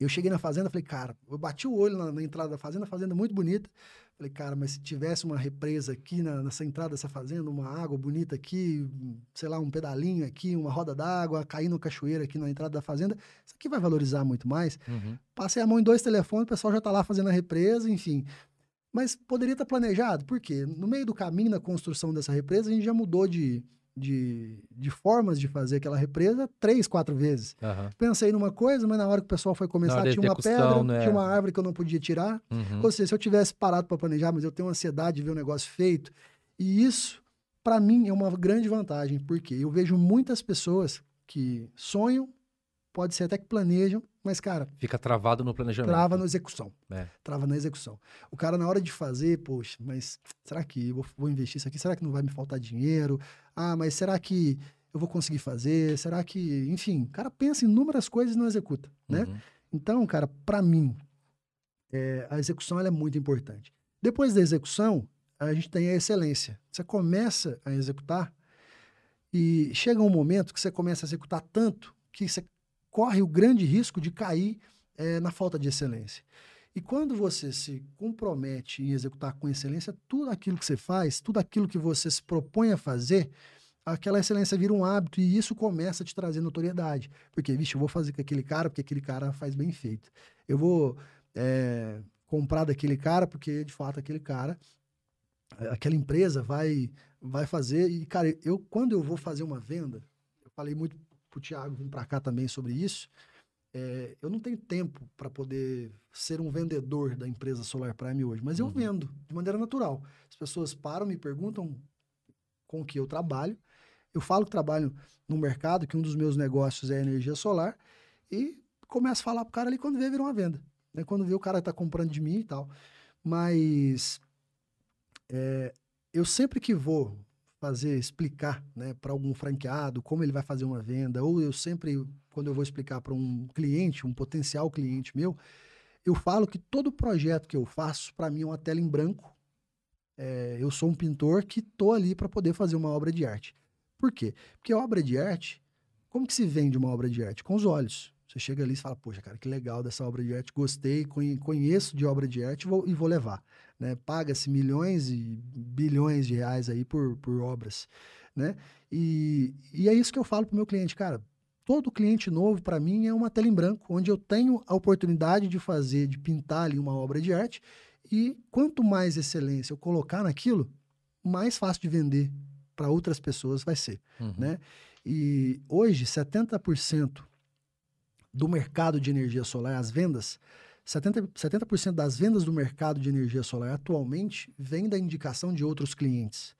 eu cheguei na fazenda, falei, cara, eu bati o olho na, na entrada da fazenda, fazenda muito bonita, Falei, cara, mas se tivesse uma represa aqui na, nessa entrada dessa fazenda, uma água bonita aqui, sei lá, um pedalinho aqui, uma roda d'água, caindo cachoeira aqui na entrada da fazenda, isso aqui vai valorizar muito mais. Uhum. Passei a mão em dois telefones, o pessoal já tá lá fazendo a represa, enfim. Mas poderia estar planejado, por quê? No meio do caminho da construção dessa represa, a gente já mudou de, de, de formas de fazer aquela represa três, quatro vezes. Uhum. Pensei numa coisa, mas na hora que o pessoal foi começar, tinha uma pedra, né? tinha uma árvore que eu não podia tirar. Uhum. Ou seja, se eu tivesse parado para planejar, mas eu tenho ansiedade de ver o negócio feito. E isso, para mim, é uma grande vantagem, porque eu vejo muitas pessoas que sonham, pode ser até que planejam, mas, cara. Fica travado no planejamento. Trava na execução. É. Trava na execução. O cara, na hora de fazer, poxa, mas será que eu vou, vou investir isso aqui? Será que não vai me faltar dinheiro? Ah, mas será que eu vou conseguir fazer? Será que. Enfim, o cara pensa em inúmeras coisas e não executa, né? Uhum. Então, cara, para mim, é, a execução é muito importante. Depois da execução, a gente tem a excelência. Você começa a executar e chega um momento que você começa a executar tanto que você corre o grande risco de cair é, na falta de excelência. E quando você se compromete em executar com excelência, tudo aquilo que você faz, tudo aquilo que você se propõe a fazer, aquela excelência vira um hábito e isso começa a te trazer notoriedade. Porque, vixe, eu vou fazer com aquele cara porque aquele cara faz bem feito. Eu vou é, comprar daquele cara porque, de fato, aquele cara, aquela empresa vai, vai fazer. E, cara, eu quando eu vou fazer uma venda, eu falei muito pro Thiago vir para cá também sobre isso. É, eu não tenho tempo para poder ser um vendedor da empresa Solar Prime hoje, mas eu uhum. vendo de maneira natural. As pessoas param, me perguntam com o que eu trabalho. Eu falo que trabalho no mercado, que um dos meus negócios é energia solar, e começo a falar pro cara ali quando vê, vira uma venda. Né? Quando vê o cara tá comprando de mim e tal. Mas é, eu sempre que vou fazer, explicar né, para algum franqueado como ele vai fazer uma venda, ou eu sempre, quando eu vou explicar para um cliente, um potencial cliente meu, eu falo que todo projeto que eu faço, para mim, é uma tela em branco. É, eu sou um pintor que estou ali para poder fazer uma obra de arte. Por quê? Porque obra de arte, como que se vende uma obra de arte? Com os olhos. Você chega ali e fala, poxa, cara, que legal dessa obra de arte, gostei, conheço de obra de arte vou, e vou levar. Né? Paga-se milhões e bilhões de reais aí por, por obras. Né? E, e é isso que eu falo para o meu cliente, cara. Todo cliente novo, para mim, é uma tela em branco, onde eu tenho a oportunidade de fazer, de pintar ali uma obra de arte. E quanto mais excelência eu colocar naquilo, mais fácil de vender para outras pessoas vai ser. Uhum. Né? E hoje, 70% do mercado de energia solar, as vendas, 70%, 70 das vendas do mercado de energia solar atualmente vem da indicação de outros clientes.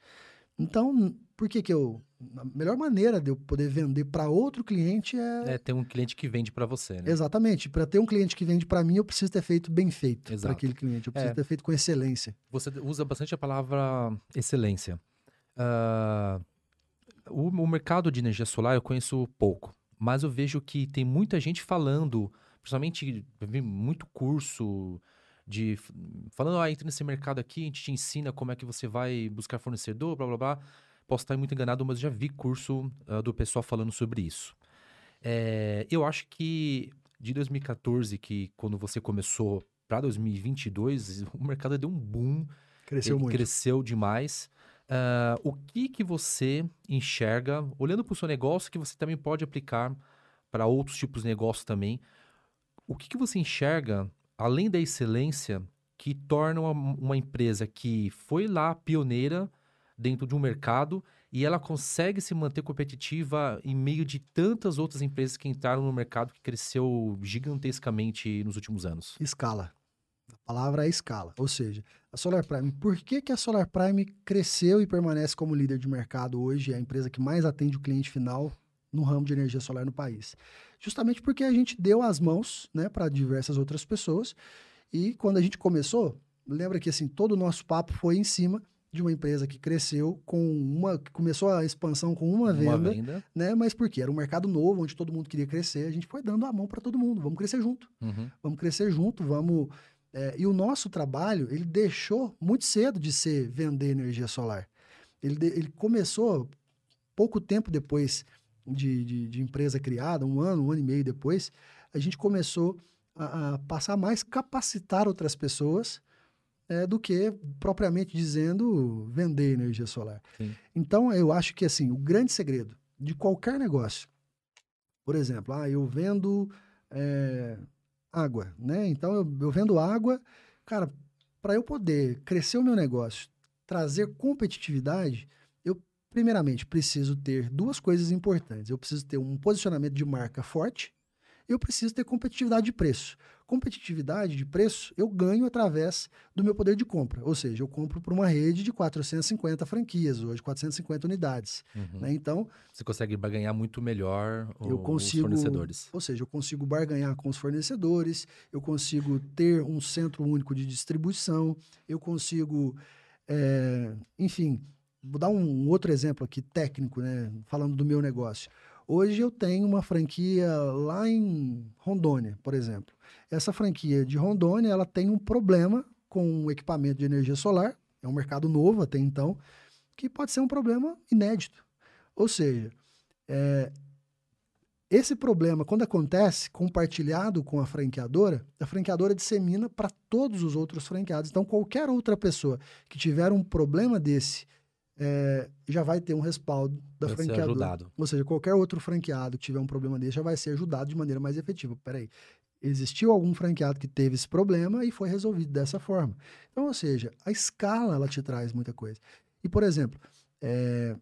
Então, por que que eu... A melhor maneira de eu poder vender para outro cliente é... É ter um cliente que vende para você, né? Exatamente. Para ter um cliente que vende para mim, eu preciso ter feito bem feito para aquele cliente. Eu preciso é. ter feito com excelência. Você usa bastante a palavra excelência. Uh, o, o mercado de energia solar eu conheço pouco mas eu vejo que tem muita gente falando, principalmente muito curso de falando, ah, entra nesse mercado aqui, a gente te ensina como é que você vai buscar fornecedor, blá blá blá. Posso estar muito enganado, mas já vi curso uh, do pessoal falando sobre isso. É, eu acho que de 2014, que quando você começou para 2022, o mercado deu um boom. Cresceu muito. Cresceu demais. Uh, o que que você enxerga, olhando para o seu negócio, que você também pode aplicar para outros tipos de negócio também? o que, que você enxerga, além da excelência, que torna uma, uma empresa que foi lá pioneira dentro de um mercado e ela consegue se manter competitiva em meio de tantas outras empresas que entraram no mercado que cresceu gigantescamente nos últimos anos? Escala. A palavra é escala. Ou seja, a Solar Prime, por que, que a Solar Prime cresceu e permanece como líder de mercado hoje? É a empresa que mais atende o cliente final no ramo de energia solar no país. Justamente porque a gente deu as mãos né, para diversas outras pessoas. E quando a gente começou, lembra que assim, todo o nosso papo foi em cima de uma empresa que cresceu com uma. que começou a expansão com uma, uma venda, venda, né? Mas por quê? Era um mercado novo, onde todo mundo queria crescer. A gente foi dando a mão para todo mundo. Vamos crescer junto. Uhum. Vamos crescer junto, vamos. É, e o nosso trabalho, ele deixou muito cedo de ser vender energia solar. Ele, ele começou pouco tempo depois de, de, de, empresa criada, um ano, um ano e meio depois, a gente começou a, a passar mais capacitar outras pessoas é, do que, propriamente dizendo, vender energia solar. Sim. Então, eu acho que, assim, o grande segredo de qualquer negócio, por exemplo, ah, eu vendo é, água, né? Então, eu, eu vendo água, cara, para eu poder crescer o meu negócio, trazer competitividade, primeiramente, preciso ter duas coisas importantes. Eu preciso ter um posicionamento de marca forte, eu preciso ter competitividade de preço. Competitividade de preço eu ganho através do meu poder de compra. Ou seja, eu compro por uma rede de 450 franquias, hoje 450 unidades. Uhum. Né? Então. Você consegue barganhar muito melhor eu consigo, os fornecedores. Ou seja, eu consigo barganhar com os fornecedores, eu consigo ter um centro único de distribuição, eu consigo. É, enfim, vou dar um outro exemplo aqui técnico, né? Falando do meu negócio. Hoje eu tenho uma franquia lá em Rondônia, por exemplo. Essa franquia de Rondônia, ela tem um problema com o equipamento de energia solar, é um mercado novo até então, que pode ser um problema inédito. Ou seja, é, esse problema, quando acontece compartilhado com a franqueadora, a franqueadora dissemina para todos os outros franqueados. Então, qualquer outra pessoa que tiver um problema desse é, já vai ter um respaldo da vai franqueadora. Ou seja, qualquer outro franqueado que tiver um problema desse já vai ser ajudado de maneira mais efetiva. Peraí, existiu algum franqueado que teve esse problema e foi resolvido dessa forma. Então, ou seja, a escala ela te traz muita coisa. E, por exemplo, é,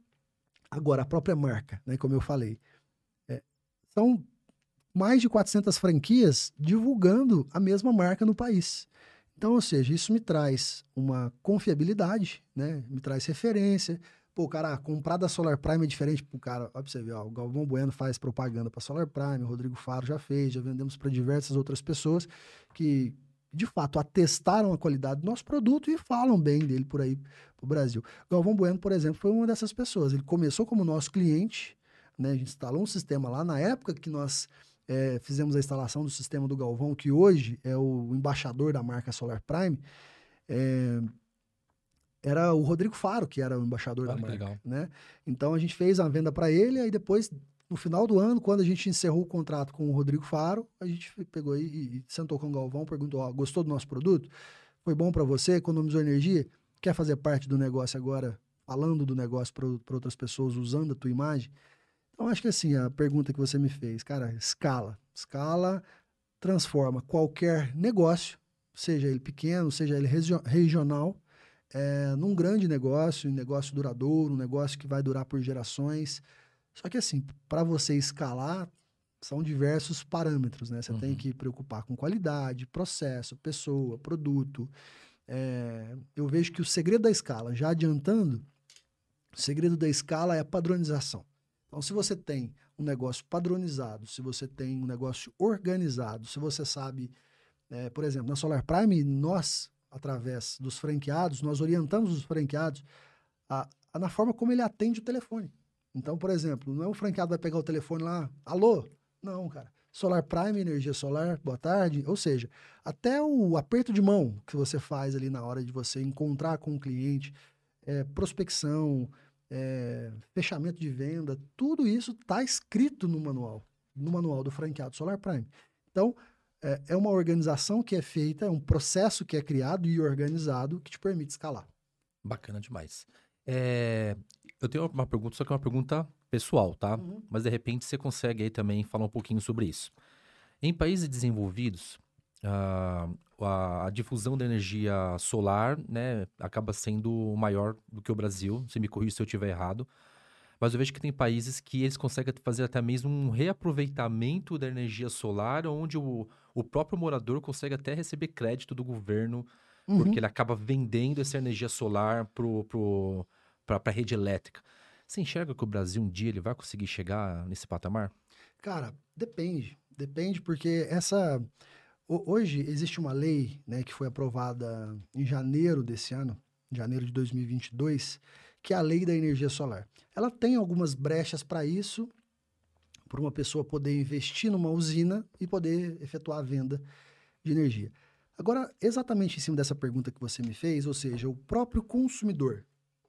agora a própria marca, né, como eu falei, é, são mais de 400 franquias divulgando a mesma marca no país. Então, ou seja, isso me traz uma confiabilidade, né? Me traz referência. Pô, cara, comprar da Solar Prime é diferente pro cara. Ó, pra você ver, ó, o Galvão Bueno faz propaganda para Solar Prime, o Rodrigo Faro já fez, já vendemos para diversas outras pessoas que, de fato, atestaram a qualidade do nosso produto e falam bem dele por aí pro Brasil. Galvão Bueno, por exemplo, foi uma dessas pessoas. Ele começou como nosso cliente, né? A gente instalou um sistema lá na época que nós é, fizemos a instalação do sistema do Galvão, que hoje é o embaixador da marca Solar Prime. É, era o Rodrigo Faro, que era o embaixador da marca. Legal. Né? Então a gente fez a venda para ele, aí depois, no final do ano, quando a gente encerrou o contrato com o Rodrigo Faro, a gente pegou e, e sentou com o Galvão, perguntou: gostou do nosso produto? Foi bom para você? Economizou energia? Quer fazer parte do negócio agora, falando do negócio para outras pessoas, usando a tua imagem? Então, acho que assim, a pergunta que você me fez, cara, escala. Escala transforma qualquer negócio, seja ele pequeno, seja ele regional, é, num grande negócio, um negócio duradouro, um negócio que vai durar por gerações. Só que assim, para você escalar, são diversos parâmetros, né? Você uhum. tem que preocupar com qualidade, processo, pessoa, produto. É, eu vejo que o segredo da escala, já adiantando, o segredo da escala é a padronização. Então, se você tem um negócio padronizado, se você tem um negócio organizado, se você sabe, é, por exemplo, na Solar Prime, nós, através dos franqueados, nós orientamos os franqueados a, a, na forma como ele atende o telefone. Então, por exemplo, não é o franqueado vai pegar o telefone lá, alô? Não, cara. Solar Prime, energia solar, boa tarde. Ou seja, até o aperto de mão que você faz ali na hora de você encontrar com o cliente, é, prospecção, é, fechamento de venda, tudo isso está escrito no manual, no manual do franqueado Solar Prime. Então, é, é, uma organização que é feita, é um processo que é criado e organizado que te permite escalar. Bacana demais. É, eu tenho uma pergunta, só que é uma pergunta pessoal, tá? Uhum. Mas de repente você consegue aí também falar um pouquinho sobre isso. Em países desenvolvidos, a, a, a, difusão da energia solar né, acaba sendo maior do que o Brasil. Você me corrija se eu estiver errado. Mas eu vejo que tem países que eles conseguem fazer até mesmo um reaproveitamento da energia solar, onde o, o próprio morador consegue até receber crédito do governo, uhum. porque ele acaba vendendo essa energia solar para pro, pro, a rede elétrica. Você enxerga que o Brasil um dia ele vai conseguir chegar nesse patamar? Cara, depende. Depende, porque essa. Hoje existe uma lei né, que foi aprovada em janeiro desse ano, janeiro de 2022, que é a lei da energia solar. Ela tem algumas brechas para isso, para uma pessoa poder investir numa usina e poder efetuar a venda de energia. Agora, exatamente em cima dessa pergunta que você me fez, ou seja, o próprio consumidor,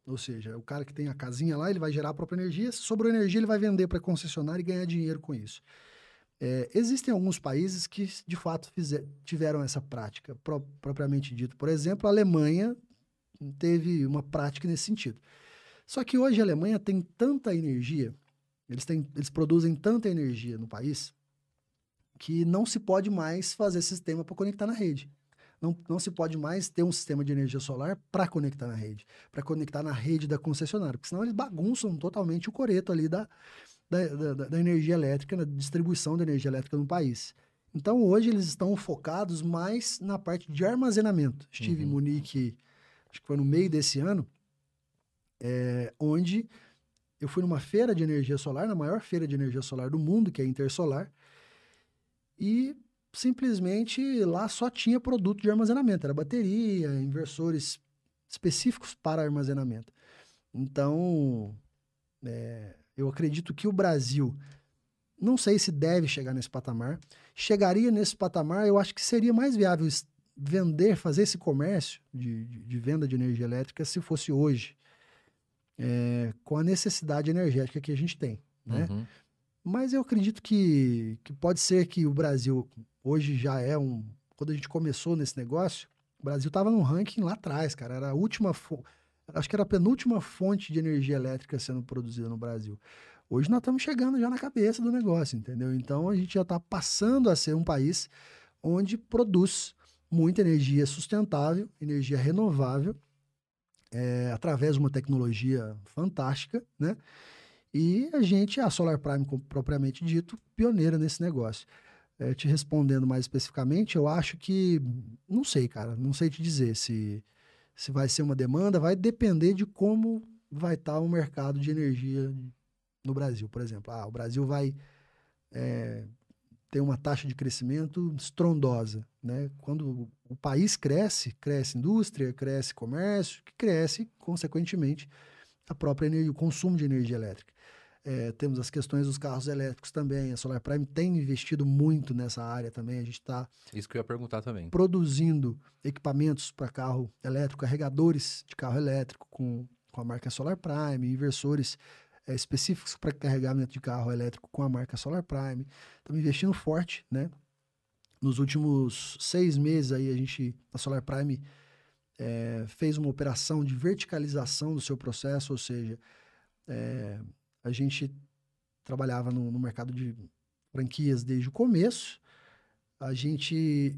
ou seja, o cara que tem a casinha lá, ele vai gerar a própria energia, sobrou energia, ele vai vender para concessionária e ganhar dinheiro com isso. É, existem alguns países que, de fato, fizer, tiveram essa prática, pro, propriamente dito. Por exemplo, a Alemanha teve uma prática nesse sentido. Só que hoje a Alemanha tem tanta energia, eles, têm, eles produzem tanta energia no país, que não se pode mais fazer sistema para conectar na rede. Não, não se pode mais ter um sistema de energia solar para conectar na rede, para conectar na rede da concessionária, porque senão eles bagunçam totalmente o coreto ali da, da, da, da energia elétrica, na distribuição da energia elétrica no país. Então, hoje eles estão focados mais na parte de armazenamento. Estive uhum. em Munique, acho que foi no meio desse ano, é, onde eu fui numa feira de energia solar, na maior feira de energia solar do mundo, que é a Intersolar, e simplesmente lá só tinha produto de armazenamento, era bateria, inversores específicos para armazenamento. Então, é, eu acredito que o Brasil, não sei se deve chegar nesse patamar, chegaria nesse patamar, eu acho que seria mais viável vender, fazer esse comércio de, de, de venda de energia elétrica se fosse hoje é, com a necessidade energética que a gente tem, né? Uhum. Mas eu acredito que, que pode ser que o Brasil hoje já é um... Quando a gente começou nesse negócio, o Brasil estava num ranking lá atrás, cara. Era a última... Acho que era a penúltima fonte de energia elétrica sendo produzida no Brasil. Hoje nós estamos chegando já na cabeça do negócio, entendeu? Então a gente já está passando a ser um país onde produz muita energia sustentável, energia renovável é, através de uma tecnologia fantástica, né? E a gente, a Solar Prime, propriamente dito, pioneira nesse negócio. É, te respondendo mais especificamente, eu acho que, não sei, cara, não sei te dizer se, se vai ser uma demanda, vai depender de como vai estar tá o mercado de energia no Brasil, por exemplo. Ah, o Brasil vai é, tem uma taxa de crescimento estrondosa. Né? Quando o país cresce, cresce indústria, cresce comércio, que cresce, consequentemente, a própria energia, o consumo de energia elétrica. É, temos as questões dos carros elétricos também. A Solar Prime tem investido muito nessa área também. A gente está. Isso que eu ia perguntar também. Produzindo equipamentos para carro elétrico, carregadores de carro elétrico com, com a marca Solar Prime, inversores é, específicos para carregamento de carro elétrico com a marca Solar Prime. Estamos investindo forte, né? Nos últimos seis meses aí a gente, a Solar Prime, é, fez uma operação de verticalização do seu processo, ou seja, é, a gente trabalhava no, no mercado de franquias desde o começo. A gente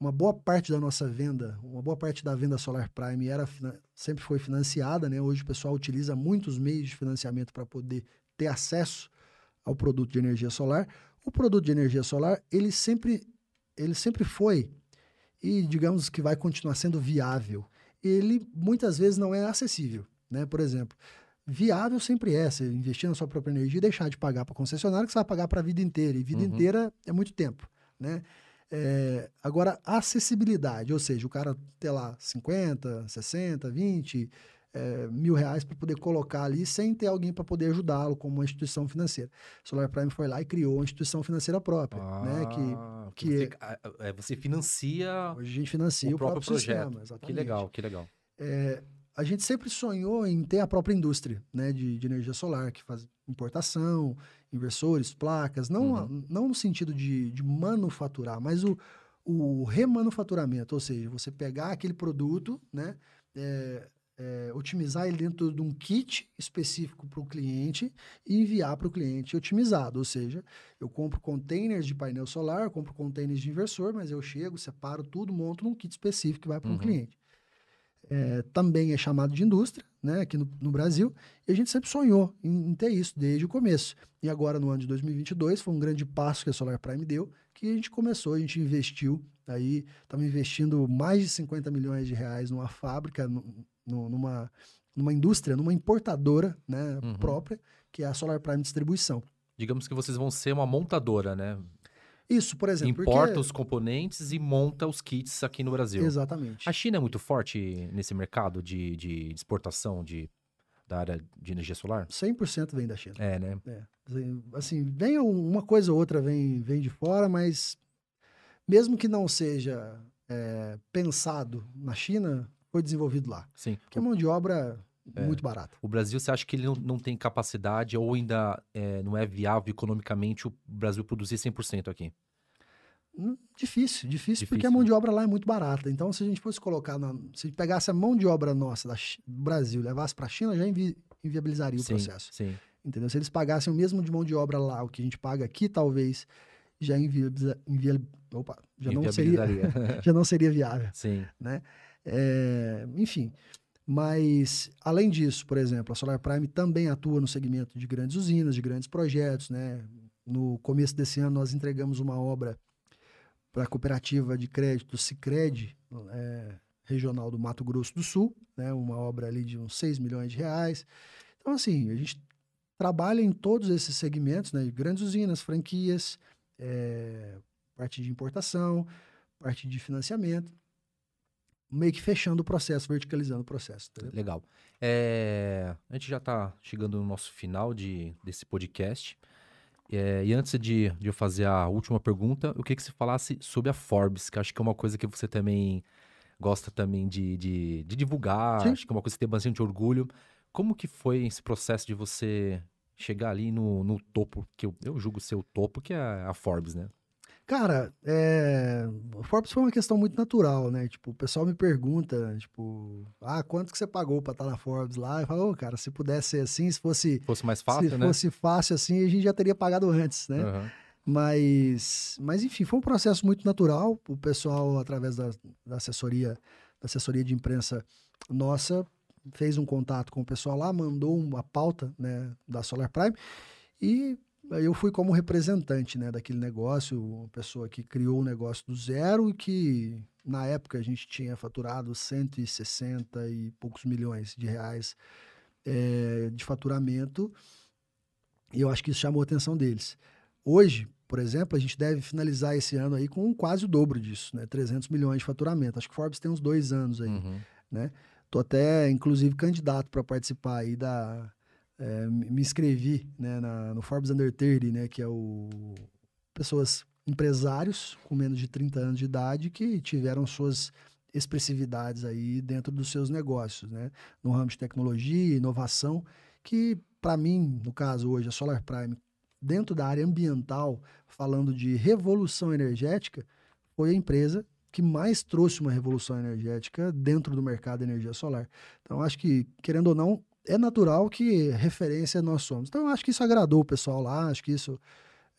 uma boa parte da nossa venda, uma boa parte da venda Solar Prime era sempre foi financiada, né? Hoje o pessoal utiliza muitos meios de financiamento para poder ter acesso ao produto de energia solar. O produto de energia solar, ele sempre ele sempre foi e digamos que vai continuar sendo viável. Ele muitas vezes não é acessível, né? Por exemplo, viável sempre é você investir na sua própria energia e deixar de pagar para concessionário que você vai pagar para a vida inteira e vida uhum. inteira é muito tempo, né? É, agora, acessibilidade, ou seja, o cara ter lá 50, 60, 20 é, mil reais para poder colocar ali sem ter alguém para poder ajudá-lo como uma instituição financeira. Solar Prime foi lá e criou uma instituição financeira própria, ah, né? Que, que você, é, é, você financia. Hoje a gente financia o, o próprio, próprio projeto. Sistema, que legal, que legal. É, a gente sempre sonhou em ter a própria indústria né, de, de energia solar, que faz importação, inversores, placas, não, uhum. não no sentido de, de manufaturar, mas o, o remanufaturamento, ou seja, você pegar aquele produto, né, é, é, otimizar ele dentro de um kit específico para o cliente e enviar para o cliente otimizado. Ou seja, eu compro containers de painel solar, compro containers de inversor, mas eu chego, separo tudo, monto num kit específico que vai para um Uhum. cliente. É, também é chamado de indústria, né, aqui no, no Brasil, e a gente sempre sonhou em, em ter isso desde o começo. E agora, no ano de 2022, foi um grande passo que a Solar Prime deu, que a gente começou, a gente investiu, aí estamos investindo mais de 50 milhões de reais numa fábrica, nu- nu- numa, numa indústria, numa importadora né, Uhum. própria, que é a Solar Prime Distribuição. Digamos que vocês vão ser uma montadora, né? Isso, por exemplo. Importa porque... os componentes e monta os kits aqui no Brasil. Exatamente. A China é muito forte nesse mercado de, de exportação de, da área de energia solar? 100% vem da China. É, né? É, assim, vem um- uma coisa ou outra vem, vem de fora, mas mesmo que não seja é, pensado na China, foi desenvolvido lá. Sim. Porque a mão de obra É. muito barata. O Brasil, você acha que ele não, não tem capacidade ou ainda é, não é viável economicamente o Brasil produzir 100% aqui? Hum, Difícil, difícil, porque Difícil, a mão de obra lá é muito barata. Então, se a gente fosse colocar, na, se a gente pegasse a mão de obra nossa da do Brasil e levasse para a China, já invi- inviabilizaria o sim, processo. sim. Entendeu? Se eles pagassem o mesmo de mão de obra lá, o que a gente paga aqui, talvez já inviabiliza, invia- opa, já não seria, já não seria viável. sim. né? É, enfim, mas além disso, por exemplo, a Solar Prime também atua no segmento de grandes usinas, de grandes projetos, né? No começo desse ano nós entregamos uma obra para a cooperativa de crédito Sicredi, é, regional do Mato Grosso do Sul, né? Uma obra ali de uns 6 milhões de reais. Então assim, a gente trabalha em todos esses segmentos, né? Grandes usinas, franquias, é, parte de importação, parte de financiamento meio que fechando o processo, verticalizando o processo. Entendeu? Legal. É, a gente já está chegando no nosso final de, desse podcast. É, e antes de, de eu fazer a última pergunta, eu queria que você falasse sobre a Forbes, que acho que é uma coisa que você também gosta também de, de, de divulgar, Sim. acho que é uma coisa que você tem bastante orgulho. Como que foi esse processo de você chegar ali no, no topo, que eu, eu julgo ser o topo, que é a Forbes, né? Cara, é... o Forbes foi uma questão muito natural, né? Tipo, o pessoal me pergunta, tipo, ah, quanto que você pagou pra estar na Forbes lá? Eu falo, ô, cara, se pudesse ser assim, se fosse, Se fosse mais fácil, se né? fosse fácil assim, a gente já teria pagado antes, né? Aham. Mas, mas enfim, foi um processo muito natural. O pessoal, através da, da assessoria, da assessoria de imprensa nossa, fez um contato com o pessoal lá, mandou uma pauta, né, da Solar Prime e eu fui como representante, né, daquele negócio, uma pessoa que criou o negócio do zero e que na época a gente tinha faturado 160 e poucos milhões de reais eh, de faturamento e eu acho que isso chamou a atenção deles. Hoje, por exemplo, a gente deve finalizar esse ano aí com quase o dobro disso, né? 300 milhões de faturamento. Acho que Forbes tem uns dois anos aí. Uhum. Tô até, inclusive, candidato para participar aí da... é, me inscrevi né, na- no Forbes Under 30, né? Que é o... Pessoas, empresários com menos de 30 anos de idade que tiveram suas expressividades aí dentro dos seus negócios, né? No ramo de tecnologia, inovação, que para mim, no caso hoje, a Solar Prime, dentro da área ambiental, falando de revolução energética, foi a empresa que mais trouxe uma revolução energética dentro do mercado de energia solar. Então, acho que, querendo ou não, é natural que referência nós somos. Então, acho que isso agradou o pessoal lá, acho que isso.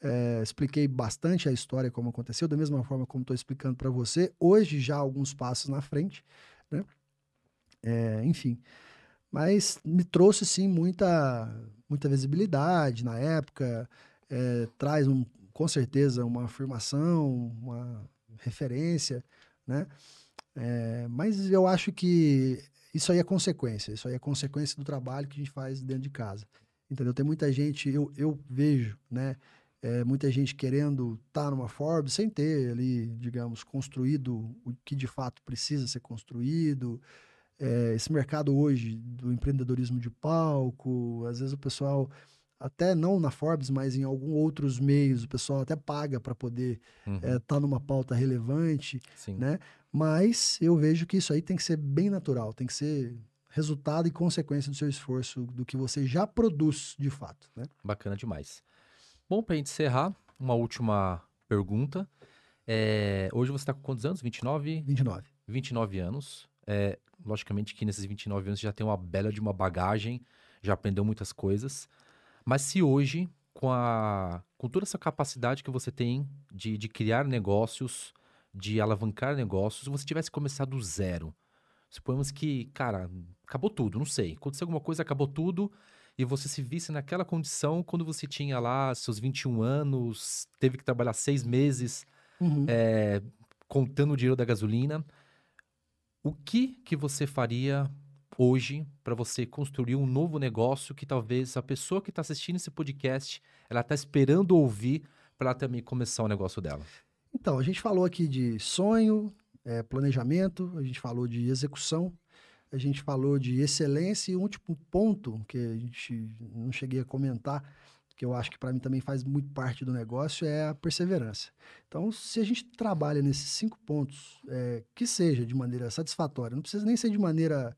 é, expliquei bastante a história, como aconteceu, da mesma forma como estou explicando para você. Hoje, já alguns passos na frente, né? É, enfim. Mas me trouxe, sim, muita, muita visibilidade na época, é, traz, um, com certeza, uma afirmação, uma referência, né? É, mas eu acho que isso aí é consequência, isso aí é consequência do trabalho que a gente faz dentro de casa. Entendeu? Tem muita gente, eu, eu vejo, né? é, muita gente querendo estar numa Forbes sem ter ali, digamos, construído o que de fato precisa ser construído. É, esse mercado hoje do empreendedorismo de palco, às vezes o pessoal, até não na Forbes, mas em alguns outros meios, o pessoal até paga para poder Uhum. estar numa pauta relevante, Sim. né? Mas eu vejo que isso aí tem que ser bem natural, tem que ser resultado e consequência do seu esforço, do que você já produz de fato, né? Bacana demais. Bom, pra gente encerrar, uma última pergunta. É, hoje você tá com quantos anos? 29? 29. 29 anos. É, logicamente que nesses 29 anos você já tem uma bela de uma bagagem, já aprendeu muitas coisas. Mas se hoje, com, a, com toda essa capacidade que você tem de, de criar negócios, de alavancar negócios, você tivesse começado do zero. Suponhamos que, cara, acabou tudo, não sei. Aconteceu alguma coisa, acabou tudo, e você se visse naquela condição quando você tinha lá seus 21 anos, teve que trabalhar seis meses Uhum. é, contando o dinheiro da gasolina. O que que você faria hoje para você construir um novo negócio que talvez a pessoa que está assistindo esse podcast, ela está esperando ouvir para ela também começar o negócio dela? Então, a gente falou aqui de sonho, é, planejamento, a gente falou de execução, a gente falou de excelência e um último ponto que a gente não cheguei a comentar, que eu acho que para mim também faz muito parte do negócio, é a perseverança. Então, se a gente trabalha nesses cinco pontos, é, que seja de maneira satisfatória, não precisa nem ser de maneira.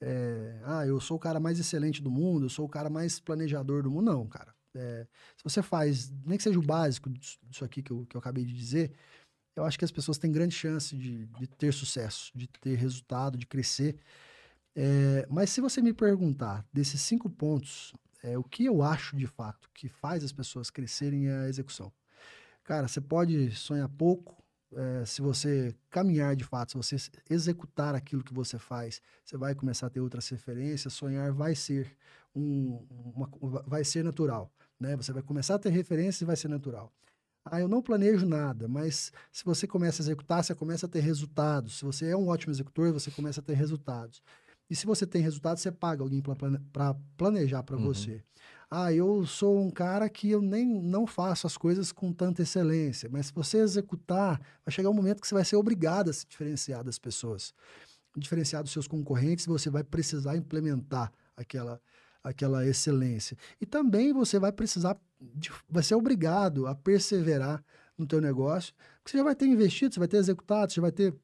é, ah, eu sou o cara mais excelente do mundo, eu sou o cara mais planejador do mundo. Não, cara. É, se você faz, nem que seja o básico disso aqui que eu, que eu acabei de dizer, eu acho que as pessoas têm grande chance de, de ter sucesso, de ter resultado, de crescer. É, mas se você me perguntar desses cinco pontos, é, o que eu acho de fato que faz as pessoas crescerem é a execução. Cara, você pode sonhar pouco, é, se você caminhar de fato, se você executar aquilo que você faz, você vai começar a ter outras referências, sonhar vai ser um, uma- vai ser natural, né? Você vai começar a ter referências e vai ser natural. Ah, eu não planejo nada, mas se você começa a executar, você começa a ter resultados. Se você é um ótimo executor, você começa a ter resultados. E se você tem resultados, você paga alguém para planejar para Uhum. você. Ah, eu sou um cara que eu nem não faço as coisas com tanta excelência, mas se você executar, vai chegar um momento que você vai ser obrigado a se diferenciar das pessoas, diferenciar dos seus concorrentes, você vai precisar implementar aquela aquela excelência. E também você vai precisar, de- vai ser obrigado a perseverar no teu negócio, porque você já vai ter investido, você vai ter executado, você vai ter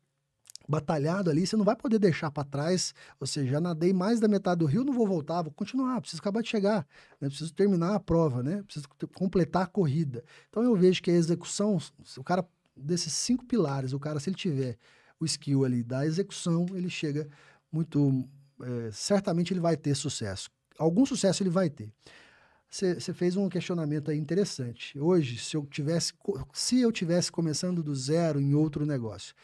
batalhado ali, você não vai poder deixar para trás, ou seja, já nadei mais da metade do rio, não vou voltar, vou continuar, preciso acabar de chegar, né? preciso terminar a prova, né? preciso completar a corrida. Então eu vejo que a execução, o cara desses cinco pilares, o cara se ele tiver o skill ali da execução, ele chega muito, é, certamente ele vai ter sucesso. Algum sucesso ele vai ter. Você fez um questionamento aí interessante. Hoje, se eu tivesse, se eu tivesse começando do zero em outro negócio,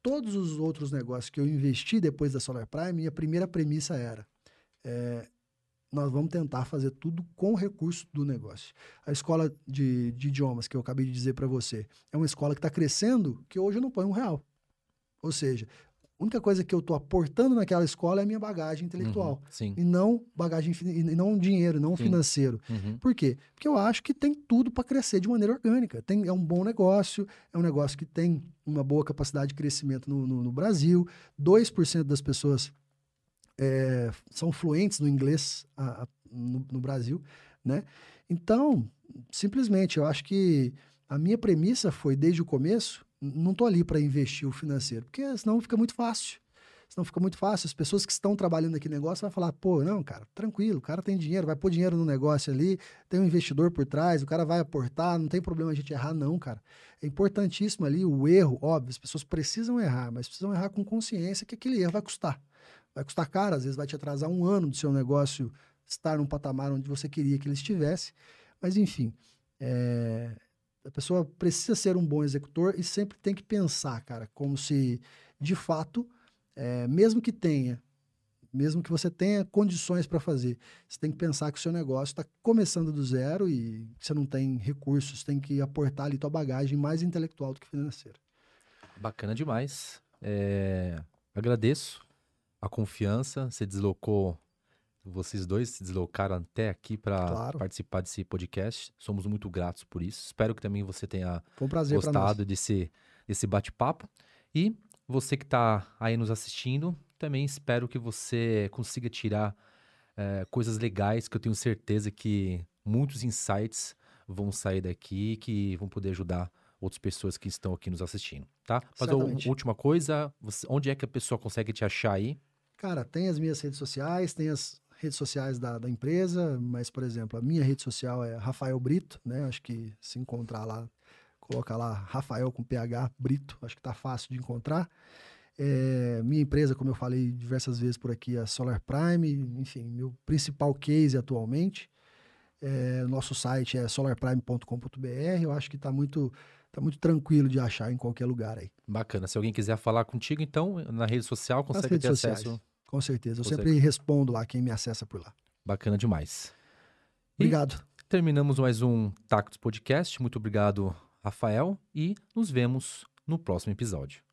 todos os outros negócios que eu investi depois da Solar Prime, minha primeira premissa era: é, nós vamos tentar fazer tudo com o recurso do negócio. A escola de, de idiomas que eu acabei de dizer para você é uma escola que está crescendo que hoje eu não ponho um real. Ou seja, a única coisa que eu estou aportando naquela escola é a minha bagagem intelectual. Uhum, sim. E não bagagem, e não dinheiro, não Sim. financeiro. Uhum. Por quê? Porque eu acho que tem tudo para crescer de maneira orgânica. Tem, é um bom negócio, é um negócio que tem uma boa capacidade de crescimento no, no, no Brasil. 2% das pessoas é, são fluentes no inglês a- a- no, no Brasil, né? Então, simplesmente, eu acho que a minha premissa foi, desde o começo, não estou ali para investir o financeiro, porque senão fica muito fácil. Senão fica muito fácil. As pessoas que estão trabalhando aqui no negócio vão falar, pô, não, cara, tranquilo, o cara tem dinheiro, vai pôr dinheiro no negócio ali, tem um investidor por trás, o cara vai aportar, não tem problema a gente errar, não, cara. É importantíssimo ali o erro, óbvio, as pessoas precisam errar, mas precisam errar com consciência que aquele erro vai custar. Vai custar caro, às vezes vai te atrasar um ano do seu negócio estar num patamar onde você queria que ele estivesse. Mas, enfim, é, a pessoa precisa ser um bom executor e sempre tem que pensar, cara, como se, de fato, é, mesmo que tenha, mesmo que você tenha condições para fazer, você tem que pensar que o seu negócio está começando do zero e você não tem recursos, tem que aportar ali tua bagagem mais intelectual do que financeira. Bacana demais. É, agradeço a confiança. Você deslocou, vocês dois se deslocaram até aqui para Claro. participar desse podcast. Somos muito gratos por isso. Espero que também você tenha um gostado desse, desse bate-papo. E você que está aí nos assistindo, também espero que você consiga tirar eh, coisas legais, que eu tenho certeza que muitos insights vão sair daqui, que vão poder ajudar outras pessoas que estão aqui nos assistindo, tá? Mas a última coisa, você- onde é que a pessoa consegue te achar aí? Cara, tem as minhas redes sociais, tem as redes sociais da, da empresa, mas, por exemplo, a minha rede social é Rafael Brito, né? Acho que se encontrar lá, coloca lá Rafael com PH Brito, acho que tá fácil de encontrar. É, minha empresa, como eu falei diversas vezes por aqui, é a Solar Prime, enfim, meu principal case atualmente. É, nosso site é solarprime.com.br. Eu acho que está muito, tá muito tranquilo de achar em qualquer lugar aí. Bacana. Se alguém quiser falar contigo, então, na rede social, consegue ter sociais, acesso. Com certeza. Eu sempre respondo lá quem me acessa por lá. Bacana demais. E Obrigado. terminamos mais um Tactus Podcast. Muito obrigado, Rafael, e nos vemos no próximo episódio.